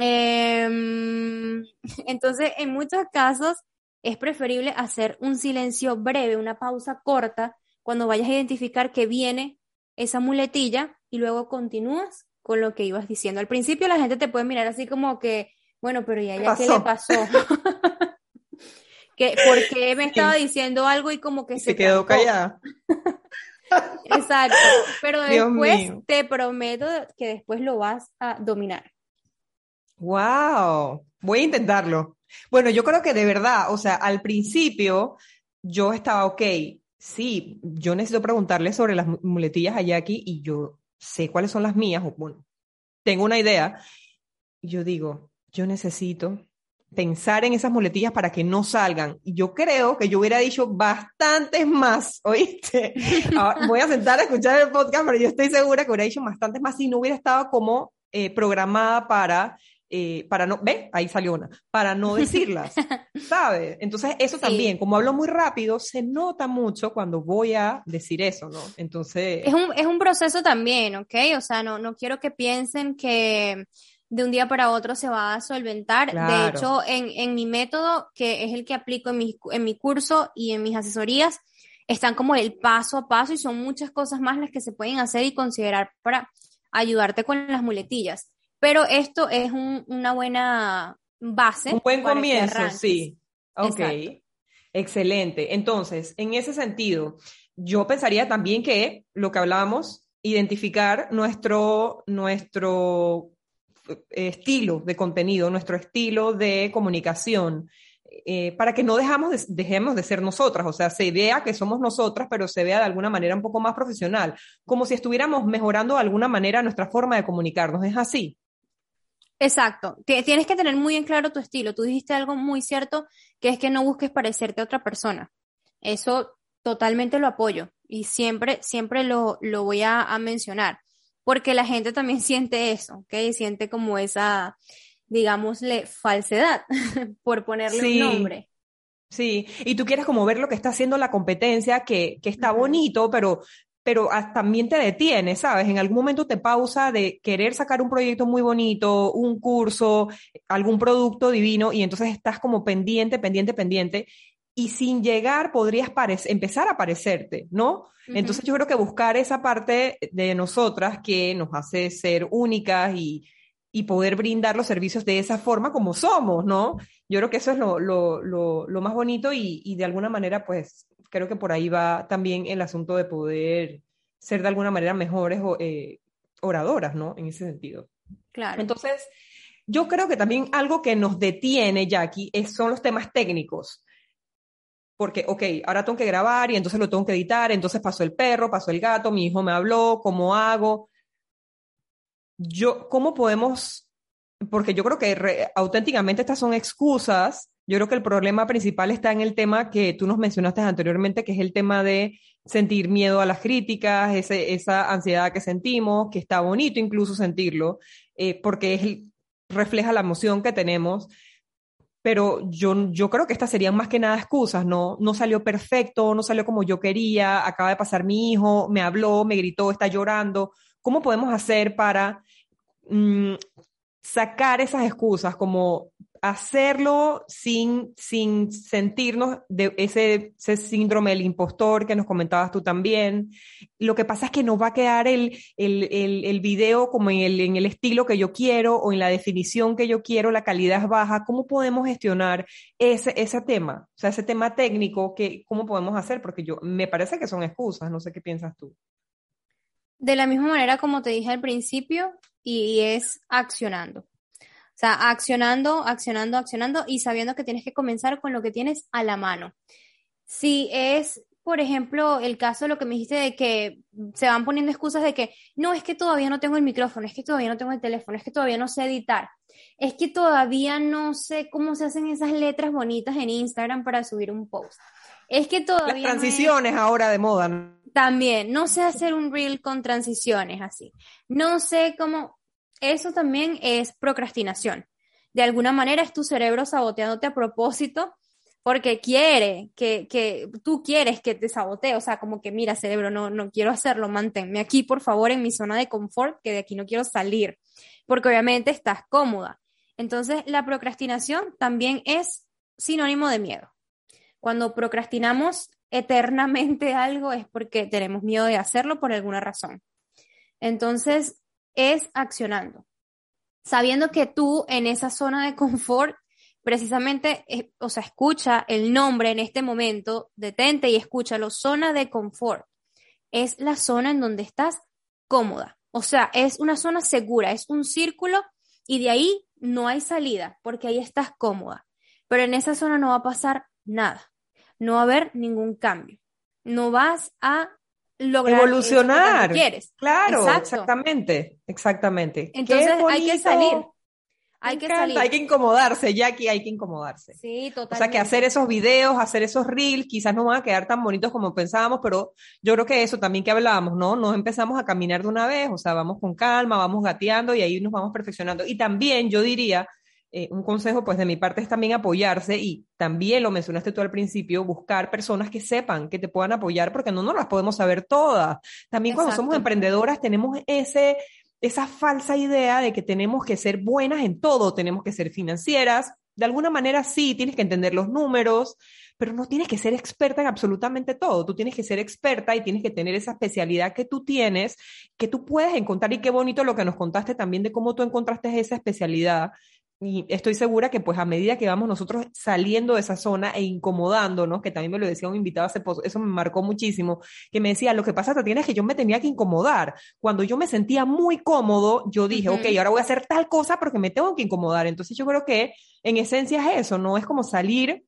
em, entonces en muchos casos es preferible hacer un silencio breve, una pausa corta cuando vayas a identificar que viene esa muletilla y luego continúas con lo que ibas diciendo. Al principio la gente te puede mirar así como que, bueno, pero ¿y a ella qué le pasó? que, porque me estaba diciendo algo y como que se, quedó callada. Exacto, pero después te prometo que después lo vas a dominar. Wow, voy a intentarlo. Bueno, yo creo que de verdad, o sea, al principio yo estaba, ok, sí, yo necesito preguntarle sobre las muletillas a Jackie y yo sé cuáles son las mías, o bueno, tengo una idea. Y yo digo, yo necesito pensar en esas muletillas para que no salgan. Y yo creo que yo hubiera dicho bastantes más, ¿oíste? voy a sentar a escuchar el podcast, pero yo estoy segura que hubiera dicho bastantes más si no hubiera estado como eh, programada para, eh, para no, ve, ahí salió una, para no decirlas, ¿sabes? Entonces eso también, como hablo muy rápido, se nota mucho cuando voy a decir eso, ¿no? Entonces... Es un, es un proceso también, ¿ok? O sea, no, no quiero que piensen que de un día para otro se va a solventar. De hecho, en, en, mi método, que es el que aplico en mi, en mi curso y en mis asesorías, están como el paso a paso y son muchas cosas más las que se pueden hacer y considerar para ayudarte con las muletillas. Pero esto es un, una buena base. Un buen comienzo, sí. Ok. Excelente. Entonces, en ese sentido, yo pensaría también que lo que hablábamos, identificar nuestro, nuestro estilo de contenido, nuestro estilo de comunicación, eh, para que no dejamos dejemos de ser nosotras, o sea, se vea que somos nosotras, pero se vea de alguna manera un poco más profesional, como si estuviéramos mejorando de alguna manera nuestra forma de comunicarnos. ¿Es así? Exacto. Tienes que tener muy en claro tu estilo. Tú dijiste algo muy cierto, que es que no busques parecerte a otra persona. Eso totalmente lo apoyo y siempre, siempre lo, lo voy a, a mencionar porque la gente también siente eso, ¿ok? Siente como esa, digámosle, falsedad, por ponerle un nombre. Sí, y tú quieres como ver lo que está haciendo la competencia, que, que está bonito, pero, pero también te detiene, ¿sabes? En algún momento te pausa de querer sacar un proyecto muy bonito, un curso, algún producto divino, y entonces estás como pendiente, pendiente, pendiente, y sin llegar podrías empezar a parecerte, ¿no? Entonces yo creo que buscar esa parte de nosotras que nos hace ser únicas y, y, poder brindar los servicios de esa forma como somos, ¿no? Yo creo que eso es lo, lo, lo, más bonito y, y, de alguna manera, pues creo que por ahí va también el asunto de poder ser de alguna manera mejores eh, oradoras, ¿no? En ese sentido. Claro. Entonces, yo creo que también algo que nos detiene, Jackie, es, son los temas técnicos porque, ok, ahora tengo que grabar y entonces lo tengo que editar, entonces pasó el perro, pasó el gato, mi hijo me habló, ¿cómo hago? Yo, ¿cómo podemos? Porque yo creo que auténticamente estas son excusas. Yo creo que el problema principal está en el tema que tú nos mencionaste anteriormente, que es el tema de sentir miedo a las críticas, ese, esa ansiedad que sentimos, que está bonito incluso sentirlo, eh, porque es, refleja la emoción que tenemos pero yo, yo creo que estas serían más que nada excusas, ¿no? No salió perfecto, no salió como yo quería, acaba de pasar mi hijo, me habló, me gritó, está llorando. ¿Cómo podemos hacer para mm, sacar esas excusas como hacerlo sin, sin sentirnos de ese, ese, síndrome del impostor que nos comentabas tú también. Lo que pasa es que nos va a quedar el, el, el, video como en el, en el estilo que yo quiero o en la definición que yo quiero, la calidad es baja. ¿Cómo podemos gestionar ese, ese tema? O sea, ese tema técnico, que, ¿cómo podemos hacer? Porque yo, me parece que son excusas, no sé qué piensas tú. De la misma manera como te dije al principio, y es accionando. O sea, accionando, accionando, accionando y sabiendo que tienes que comenzar con lo que tienes a la mano. Si es, por ejemplo, el caso de lo que me dijiste de que se van poniendo excusas de que no, es que todavía no tengo el micrófono, es que todavía no tengo el teléfono, es que todavía no sé editar, es que todavía no sé cómo se hacen esas letras bonitas en Instagram para subir un post. Es que todavía. Las transiciones ahora de moda. También, no sé hacer un reel con transiciones así. No sé cómo eso también es procrastinación. De alguna manera es tu cerebro saboteándote a propósito porque quiere que, que tú quieres que te sabotee, o sea, como que mira, cerebro, no, no quiero hacerlo, manténme aquí, por favor, en mi zona de confort, que de aquí no quiero salir, porque obviamente estás cómoda. Entonces, la procrastinación también es sinónimo de miedo. Cuando procrastinamos eternamente algo es porque tenemos miedo de hacerlo por alguna razón. Entonces, es accionando, sabiendo que tú en esa zona de confort, precisamente, eh, o sea, escucha el nombre en este momento, detente y escúchalo, zona de confort. Es la zona en donde estás cómoda. O sea, es una zona segura, es un círculo y de ahí no hay salida porque ahí estás cómoda. Pero en esa zona no va a pasar nada, no va a haber ningún cambio. No vas a lograr evolucionar. quieres. Claro, exactamente, exactamente. Entonces hay que salir. Hay que salir. Hay que incomodarse, Jackie, hay que incomodarse. Sí, totalmente. O sea, que hacer esos videos, hacer esos reels, quizás no van a quedar tan bonitos como pensábamos, pero yo creo que eso también que hablábamos, ¿no? Nos empezamos a caminar de una vez, o sea, vamos con calma, vamos gateando y ahí nos vamos perfeccionando. Y también yo diría, eh, un consejo pues de mi parte es también apoyarse y también lo mencionaste tú al principio, buscar personas que sepan, que te puedan apoyar porque no nos las podemos saber todas. También cuando somos emprendedoras tenemos ese esa falsa idea de que tenemos que ser buenas en todo, tenemos que ser financieras. De alguna manera sí, tienes que entender los números, pero no tienes que ser experta en absolutamente todo. Tú tienes que ser experta y tienes que tener esa especialidad que tú tienes, que tú puedes encontrar. Y qué bonito lo que nos contaste también de cómo tú encontraste esa especialidad y estoy segura que pues a medida que vamos nosotros saliendo de esa zona e incomodándonos, que también me lo decía un invitado hace poco, eso me marcó muchísimo, que me decía, lo que pasa Tatiana es que yo me tenía que incomodar. Cuando yo me sentía muy cómodo, yo dije, ok, ahora voy a hacer tal cosa porque me tengo que incomodar. Entonces yo creo que en esencia es eso, ¿no? Es como salir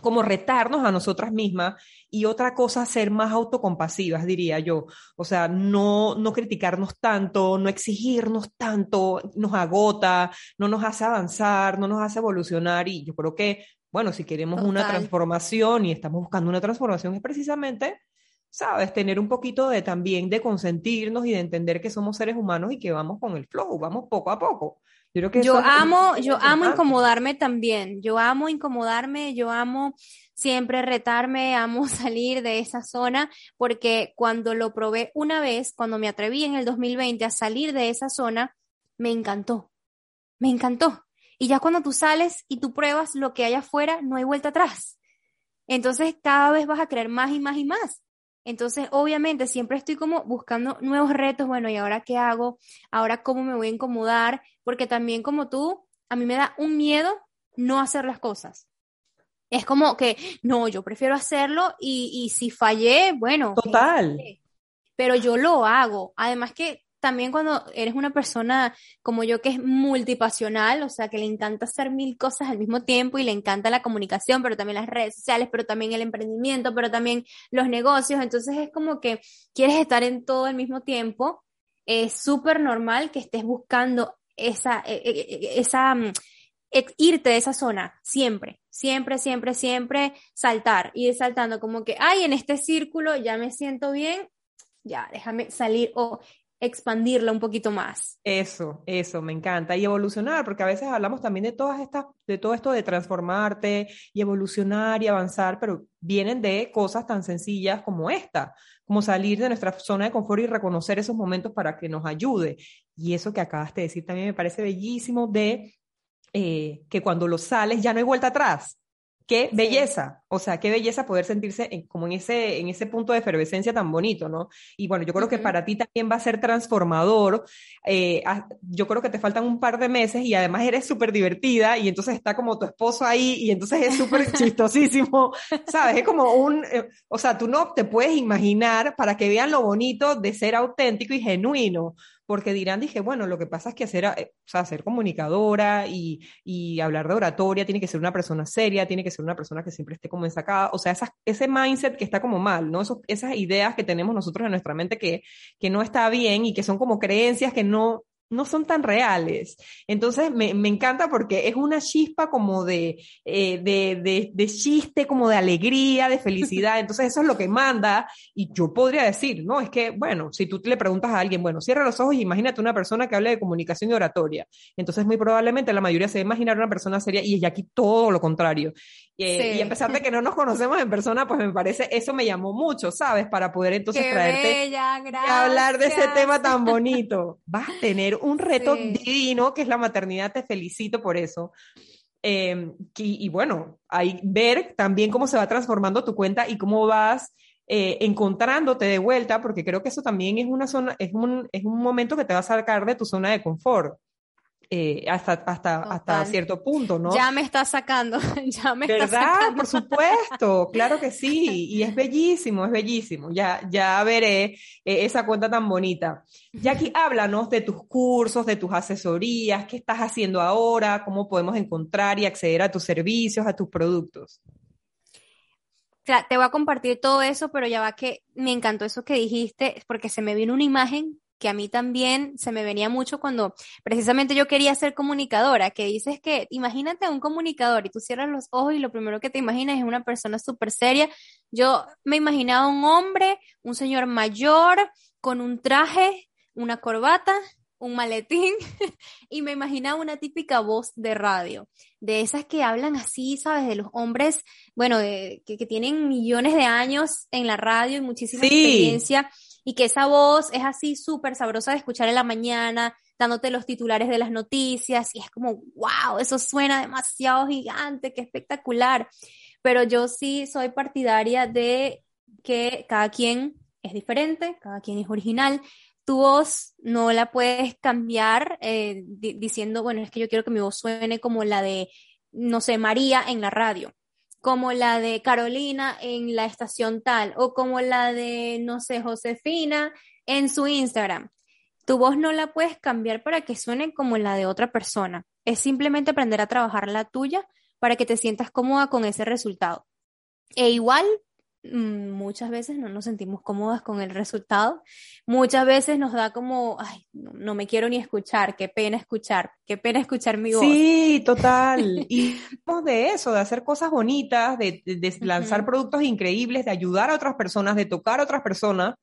como retarnos a nosotras mismas y otra cosa, ser más autocompasivas, diría yo. O sea, no, no criticarnos tanto, no exigirnos tanto, nos agota, no nos hace avanzar, no nos hace evolucionar y yo creo que, bueno, si queremos una transformación y estamos buscando una transformación es precisamente, sabes, tener un poquito de también de consentirnos y de entender que somos seres humanos y que vamos con el flow, vamos poco a poco. Yo, amo, yo amo incomodarme también. Yo amo incomodarme, yo amo siempre retarme, amo salir de esa zona, porque cuando lo probé una vez, cuando me atreví en el 2020 a salir de esa zona, me encantó. Me encantó. Y ya cuando tú sales y tú pruebas lo que hay afuera, no hay vuelta atrás. Entonces cada vez vas a creer más y más y más. Entonces, obviamente, siempre estoy como buscando nuevos retos, bueno, ¿y ahora qué hago? ¿Ahora cómo me voy a incomodar? Porque también como tú, a mí me da un miedo no hacer las cosas. Es como que, no, yo prefiero hacerlo y, y si fallé, bueno. Total. Pero yo lo hago. Además que también cuando eres una persona como yo que es multipasional, o sea, que le encanta hacer mil cosas al mismo tiempo y le encanta la comunicación, pero también las redes sociales, pero también el emprendimiento, pero también los negocios, entonces es como que quieres estar en todo al mismo tiempo, es súper normal que estés buscando esa, e, e, e, esa, mm, irte de esa zona, siempre, siempre, siempre, siempre saltar, ir saltando como que, ay, en este círculo ya me siento bien, ya, déjame salir o expandirla un poquito más. Eso, eso, me encanta. Y evolucionar, porque a veces hablamos también de todas estas, de todo esto de transformarte y evolucionar y avanzar, pero vienen de cosas tan sencillas como esta, como salir de nuestra zona de confort y reconocer esos momentos para que nos ayude. Y eso que acabaste de decir también me parece bellísimo de eh, que cuando lo sales ya no hay vuelta atrás. Qué belleza, o sea, qué belleza poder sentirse como en ese, en ese punto de efervescencia tan bonito, ¿no? Y bueno, yo creo que para ti también va a ser transformador. Eh, yo creo que te faltan un par de meses y además eres súper divertida y entonces está como tu esposo ahí y entonces es súper chistosísimo, ¿sabes? Es como un, eh, o sea, tú no te puedes imaginar para que vean lo bonito de ser auténtico y genuino porque dirán, dije, bueno, lo que pasa es que hacer, eh, o sea, ser comunicadora y, y, hablar de oratoria tiene que ser una persona seria, tiene que ser una persona que siempre esté como ensacada, o sea, ese mindset que está como mal, ¿no? esas ideas que tenemos nosotros en nuestra mente que, que no está bien y que son como creencias que no, no son tan reales. Entonces me, me, encanta porque es una chispa como de, eh, de, de, de, chiste, como de alegría, de felicidad. Entonces eso es lo que manda. Y yo podría decir, no, es que, bueno, si tú le preguntas a alguien, bueno, cierra los ojos y imagínate una persona que hable de comunicación y oratoria. Entonces muy probablemente la mayoría se va a imaginar una persona seria y es aquí todo lo contrario. Eh, y a pesar de que no nos conocemos en persona, pues me parece, eso me llamó mucho, ¿sabes? Para poder entonces traerte y hablar de ese tema tan bonito. Vas a tener un reto divino que es la maternidad, te felicito por eso. Em, y, bueno, ahí ver también cómo se va transformando tu cuenta y cómo vas eh, encontrándote de vuelta, porque creo que eso también es una zona, es un, es un momento que te va a sacar de tu zona de confort. Eh, hasta, hasta, hasta cierto punto, ¿no? Ya me está sacando, ya me ¿verdad? está sacando. Por supuesto, claro que sí, y es bellísimo, es bellísimo. Ya, ya veré eh, esa cuenta tan bonita. Jackie, háblanos de tus cursos, de tus asesorías, qué estás haciendo ahora, cómo podemos encontrar y acceder a tus servicios, a tus productos. te voy a compartir todo eso, pero ya va que me encantó eso que dijiste, porque se me vino una imagen que a mí también se me venía mucho cuando precisamente yo quería ser comunicadora, que dices que imagínate a un comunicador y tú cierras los ojos y lo primero que te imaginas es una persona súper seria. Yo me imaginaba un hombre, un señor mayor, con un traje, una corbata, un maletín y me imaginaba una típica voz de radio, de esas que hablan así, ¿sabes? De los hombres, bueno, que, tienen millones de años en la radio y muchísima experiencia y que esa voz es así súper sabrosa de escuchar en la mañana, dándote los titulares de las noticias y es como, wow, eso suena demasiado gigante, qué espectacular. Pero yo sí soy partidaria de que cada quien es diferente, cada quien es original. Tu voz no la puedes cambiar eh, diciendo, bueno, es que yo quiero que mi voz suene como la de, no sé, María en la radio como la de Carolina en la estación tal o como la de, no sé, Josefina en su Instagram. Tu voz no la puedes cambiar para que suene como la de otra persona. Es simplemente aprender a trabajar la tuya para que te sientas cómoda con ese resultado. E igual muchas veces no nos sentimos cómodas con el resultado. Muchas veces nos da como, ay, no, me quiero ni escuchar, qué pena escuchar, qué pena escuchar mi voz. Sí, total. y de eso, de hacer cosas bonitas, de, lanzar productos increíbles, de ayudar a otras personas, de tocar a otras personas,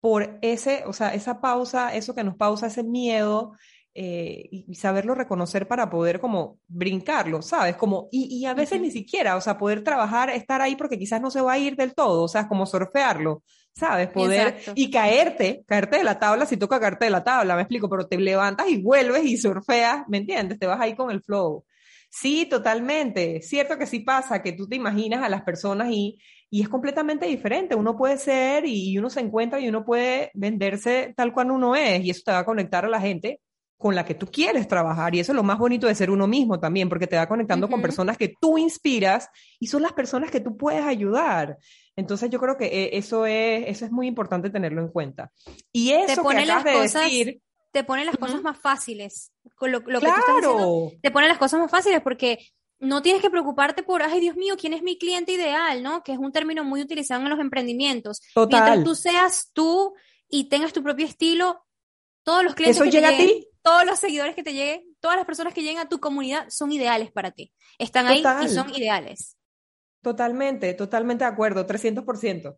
por ese, o sea, esa pausa, eso que nos pausa, ese miedo, eh, y saberlo reconocer para poder como brincarlo, ¿sabes? Como, y, y a veces ni siquiera, o sea, poder trabajar, estar ahí porque quizás no se va a ir del todo, o sea, como surfearlo, ¿sabes? Poder, y caerte, caerte de la tabla si toca caerte de la tabla, me explico, pero te levantas y vuelves y surfeas, ¿me entiendes? Te vas ahí con el flow. Sí, totalmente. Cierto que sí pasa, que tú te imaginas a las personas y, y es completamente diferente. Uno puede ser y, y uno se encuentra y uno puede venderse tal cual uno es y eso te va a conectar a la gente con la que tú quieres trabajar. Y eso es lo más bonito de ser uno mismo también, porque te va conectando con personas que tú inspiras y son las personas que tú puedes ayudar. Entonces yo creo que eh, eso es, eso es muy importante tenerlo en cuenta. Y eso te que las de cosas, decir... Te pone las cosas más fáciles. Con lo, lo claro. te pone las cosas más fáciles porque no tienes que preocuparte por, ay Dios mío, ¿quién es mi cliente ideal? ¿no? Que es un término muy utilizado en los emprendimientos. Total. Mientras tú seas tú y tengas tu propio estilo, todos los clientes ¿Eso que llega a ti? Todos los seguidores que te lleguen, todas las personas que lleguen a tu comunidad son ideales para ti. Están ahí y son ideales. Totalmente, totalmente de acuerdo, 300%.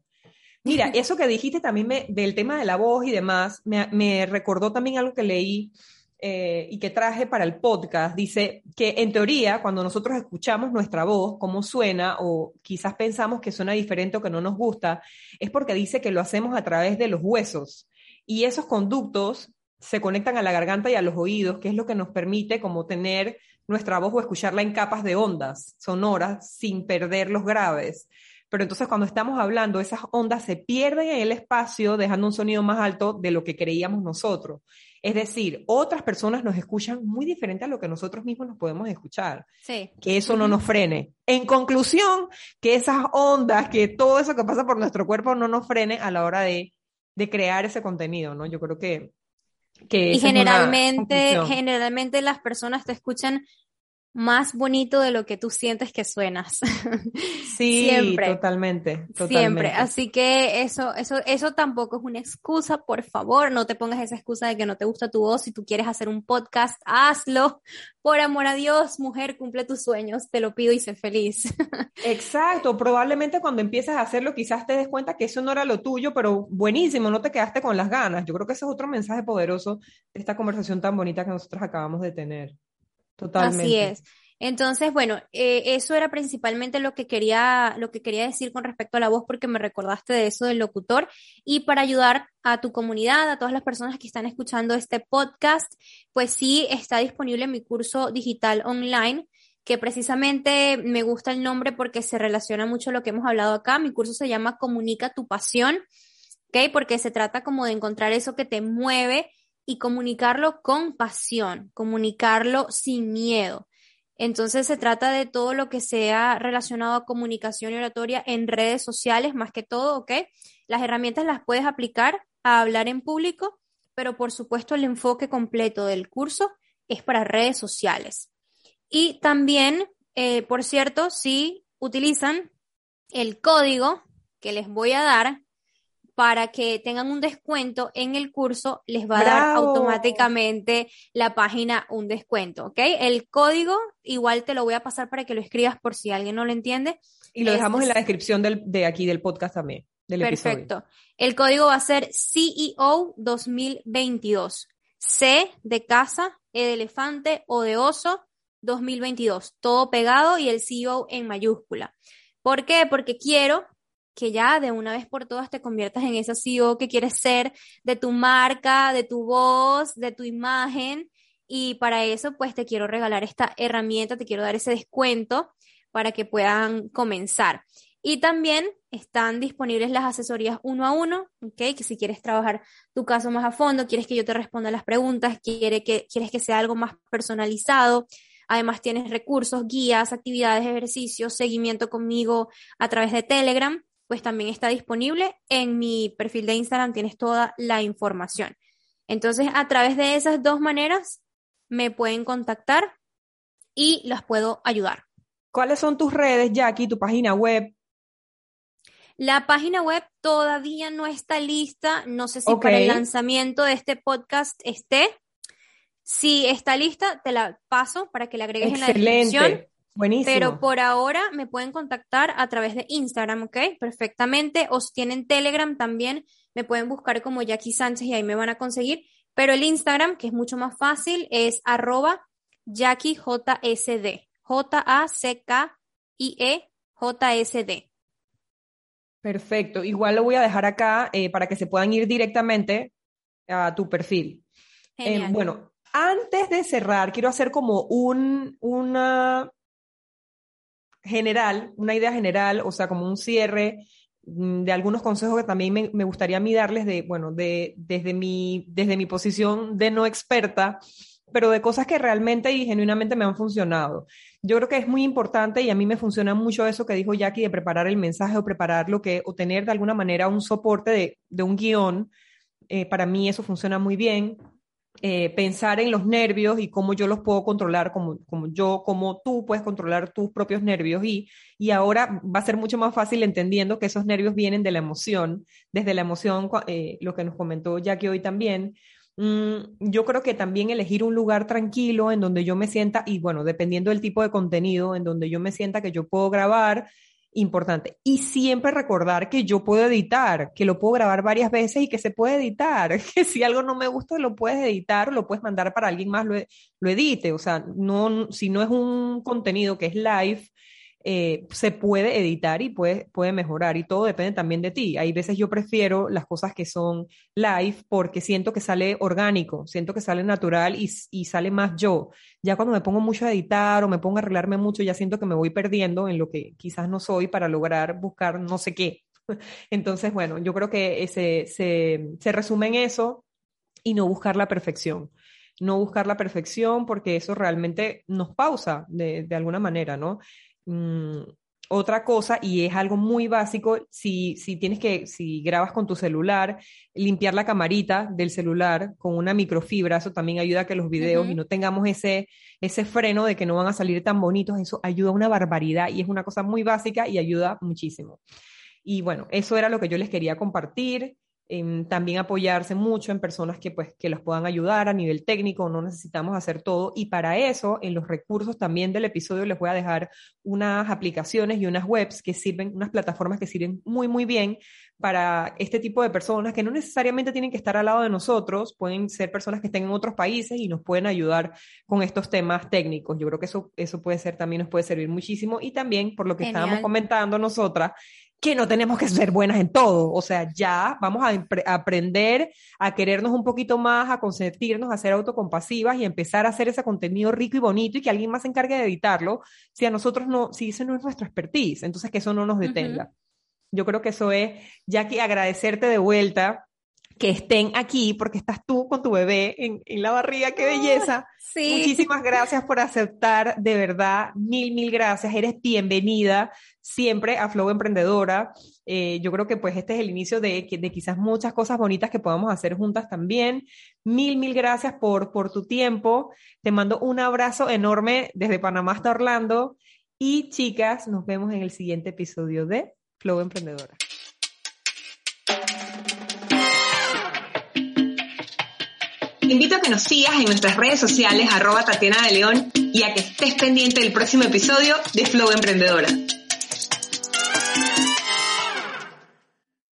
Mira, eso que dijiste también me, del tema de la voz y demás, me, recordó también algo que leí eh, y que traje para el podcast. Dice que en teoría, cuando nosotros escuchamos nuestra voz, cómo suena, o quizás pensamos que suena diferente o que no nos gusta, es porque dice que lo hacemos a través de los huesos. Y esos conductos se conectan a la garganta y a los oídos, que es lo que nos permite como tener nuestra voz o escucharla en capas de ondas sonoras sin perder los graves. Pero entonces cuando estamos hablando, esas ondas se pierden en el espacio, dejando un sonido más alto de lo que creíamos nosotros. Es decir, otras personas nos escuchan muy diferente a lo que nosotros mismos nos podemos escuchar. Sí. Que eso no nos frene. En conclusión, que esas ondas, que todo eso que pasa por nuestro cuerpo no nos frene a la hora de, de crear ese contenido, ¿no? Yo creo que y generalmente, generalmente las personas te escuchan más bonito de lo que tú sientes que suenas. Sí, siempre, totalmente, totalmente. Siempre. Así que eso, eso, eso tampoco es una excusa, por favor, no te pongas esa excusa de que no te gusta tu voz. Si tú quieres hacer un podcast, hazlo. Por amor a Dios, mujer, cumple tus sueños, te lo pido y sé feliz. Exacto, probablemente cuando empieces a hacerlo quizás te des cuenta que eso no era lo tuyo, pero buenísimo, no te quedaste con las ganas. Yo creo que ese es otro mensaje poderoso de esta conversación tan bonita que nosotros acabamos de tener. Totalmente. Así es. Entonces, bueno, eh, eso era principalmente lo que quería, lo que quería decir con respecto a la voz, porque me recordaste de eso del locutor. Y para ayudar a tu comunidad, a todas las personas que están escuchando este podcast, pues sí está disponible mi curso digital online, que precisamente me gusta el nombre porque se relaciona mucho a lo que hemos hablado acá. Mi curso se llama Comunica tu pasión, ¿ok? Porque se trata como de encontrar eso que te mueve y comunicarlo con pasión, comunicarlo sin miedo. Entonces se trata de todo lo que sea relacionado a comunicación y oratoria en redes sociales, más que todo, ¿ok? Las herramientas las puedes aplicar a hablar en público, pero por supuesto el enfoque completo del curso es para redes sociales. Y también, eh, por cierto, si utilizan el código que les voy a dar para que tengan un descuento en el curso, les va a dar automáticamente la página un descuento, ¿ok? El código igual te lo voy a pasar para que lo escribas por si alguien no lo entiende. Y lo dejamos en la descripción de aquí del podcast también. Del Perfecto. El código va a ser CEO 2022. C de casa, E de elefante, O de oso, 2022. Todo pegado y el CEO en mayúscula. ¿Por qué? Porque quiero que ya de una vez por todas te conviertas en ese CEO que quieres ser de tu marca, de tu voz, de tu imagen. Y para eso, pues te quiero regalar esta herramienta, te quiero dar ese descuento para que puedan comenzar. Y también están disponibles las asesorías uno a uno, ¿ok? Que si quieres trabajar tu caso más a fondo, quieres que yo te responda las preguntas, que, quieres que sea algo más personalizado. Además tienes recursos, guías, actividades, ejercicios, seguimiento conmigo a través de Telegram pues también está disponible. En mi perfil de Instagram tienes toda la información. Entonces, a través de esas dos maneras, me pueden contactar y las puedo ayudar. ¿Cuáles son tus redes, Jackie, tu página web? La página web todavía no está lista. No sé si para el lanzamiento de este podcast esté. Si está lista, te la paso para que la agregues en la descripción. Buenísimo. Pero por ahora me pueden contactar a través de Instagram, ¿ok? Perfectamente. O si tienen Telegram también, me pueden buscar como Jackie Sánchez y ahí me van a conseguir. Pero el Instagram, que es mucho más fácil, es arroba JackieJSD. J-A-C-K-I-E-J-S-D. Perfecto. Igual lo voy a dejar acá eh, para que se puedan ir directamente a tu perfil. Eh, bueno, antes de cerrar, quiero hacer como un, una general, una idea general, o sea, como un cierre mm, de algunos consejos que también me, gustaría a mí darles de, bueno, de, desde, mi, desde mi posición de no experta, pero de cosas que realmente y genuinamente me han funcionado. Yo creo que es muy importante y a mí me funciona mucho eso que dijo Jackie de preparar el mensaje o preparar lo que, o tener de alguna manera un soporte de, de un guion. Eh, para mí eso funciona muy bien. Eh, pensar en los nervios y cómo yo los puedo controlar, como, como yo, como tú puedes controlar tus propios nervios y, y ahora va a ser mucho más fácil entendiendo que esos nervios vienen de la emoción, desde la emoción, eh, lo que nos comentó Jackie hoy también. Mm, yo creo que también elegir un lugar tranquilo en donde yo me sienta, y bueno, dependiendo del tipo de contenido, en donde yo me sienta que yo puedo grabar, importante. Y siempre recordar que yo puedo editar, que lo puedo grabar varias veces y que se puede editar, que si algo no me gusta lo puedes editar o lo puedes mandar para alguien más lo, lo edite. O sea, no, si no es un contenido que es live, eh, se puede editar y puede, puede mejorar y todo depende también de ti. Hay veces yo prefiero las cosas que son live porque siento que sale orgánico, siento que sale natural y, y sale más yo. Ya cuando me pongo mucho a editar o me pongo a arreglarme mucho, ya siento que me voy perdiendo en lo que quizás no soy para lograr buscar no sé qué. Entonces, bueno, yo creo que se, se, se resume en eso y no buscar la perfección no buscar la perfección porque eso realmente nos pausa de, de alguna manera, ¿no? Mm, otra cosa, y es algo muy básico, si, si tienes que, si grabas con tu celular, limpiar la camarita del celular con una microfibra, eso también ayuda a que los videos y no tengamos ese, ese freno de que no van a salir tan bonitos, eso ayuda una barbaridad y es una cosa muy básica y ayuda muchísimo. Y bueno, eso era lo que yo les quería compartir también apoyarse mucho en personas que, pues, que los puedan ayudar a nivel técnico, no necesitamos hacer todo. Y para eso, en los recursos también del episodio les voy a dejar unas aplicaciones y unas webs que sirven, unas plataformas que sirven muy, muy bien para este tipo de personas que no necesariamente tienen que estar al lado de nosotros, pueden ser personas que estén en otros países y nos pueden ayudar con estos temas técnicos. Yo creo que eso, eso puede ser, también nos puede servir muchísimo. Y también, por lo que estábamos comentando nosotras, que no tenemos que ser buenas en todo. O sea, ya vamos a, aprender a querernos un poquito más, a consentirnos, a ser autocompasivas y empezar a hacer ese contenido rico y bonito y que alguien más se encargue de editarlo, si a nosotros no, si eso no es nuestra expertise, entonces que eso no nos detenga. Yo creo que eso es, ya que agradecerte de vuelta que estén aquí porque estás tú con tu bebé en, en la barriga, qué belleza. Sí. Muchísimas gracias por aceptar, de verdad, mil, mil gracias. Eres bienvenida siempre a Flow Emprendedora. Eh, yo creo que pues este es el inicio de, de quizás muchas cosas bonitas que podamos hacer juntas también. Mil, mil gracias por, por tu tiempo. Te mando un abrazo enorme desde Panamá hasta Orlando. Y chicas, nos vemos en el siguiente episodio de Flow Emprendedora. Te invito a que nos sigas en nuestras redes sociales arroba Tatiana de León y a que estés pendiente del próximo episodio de Flow Emprendedora.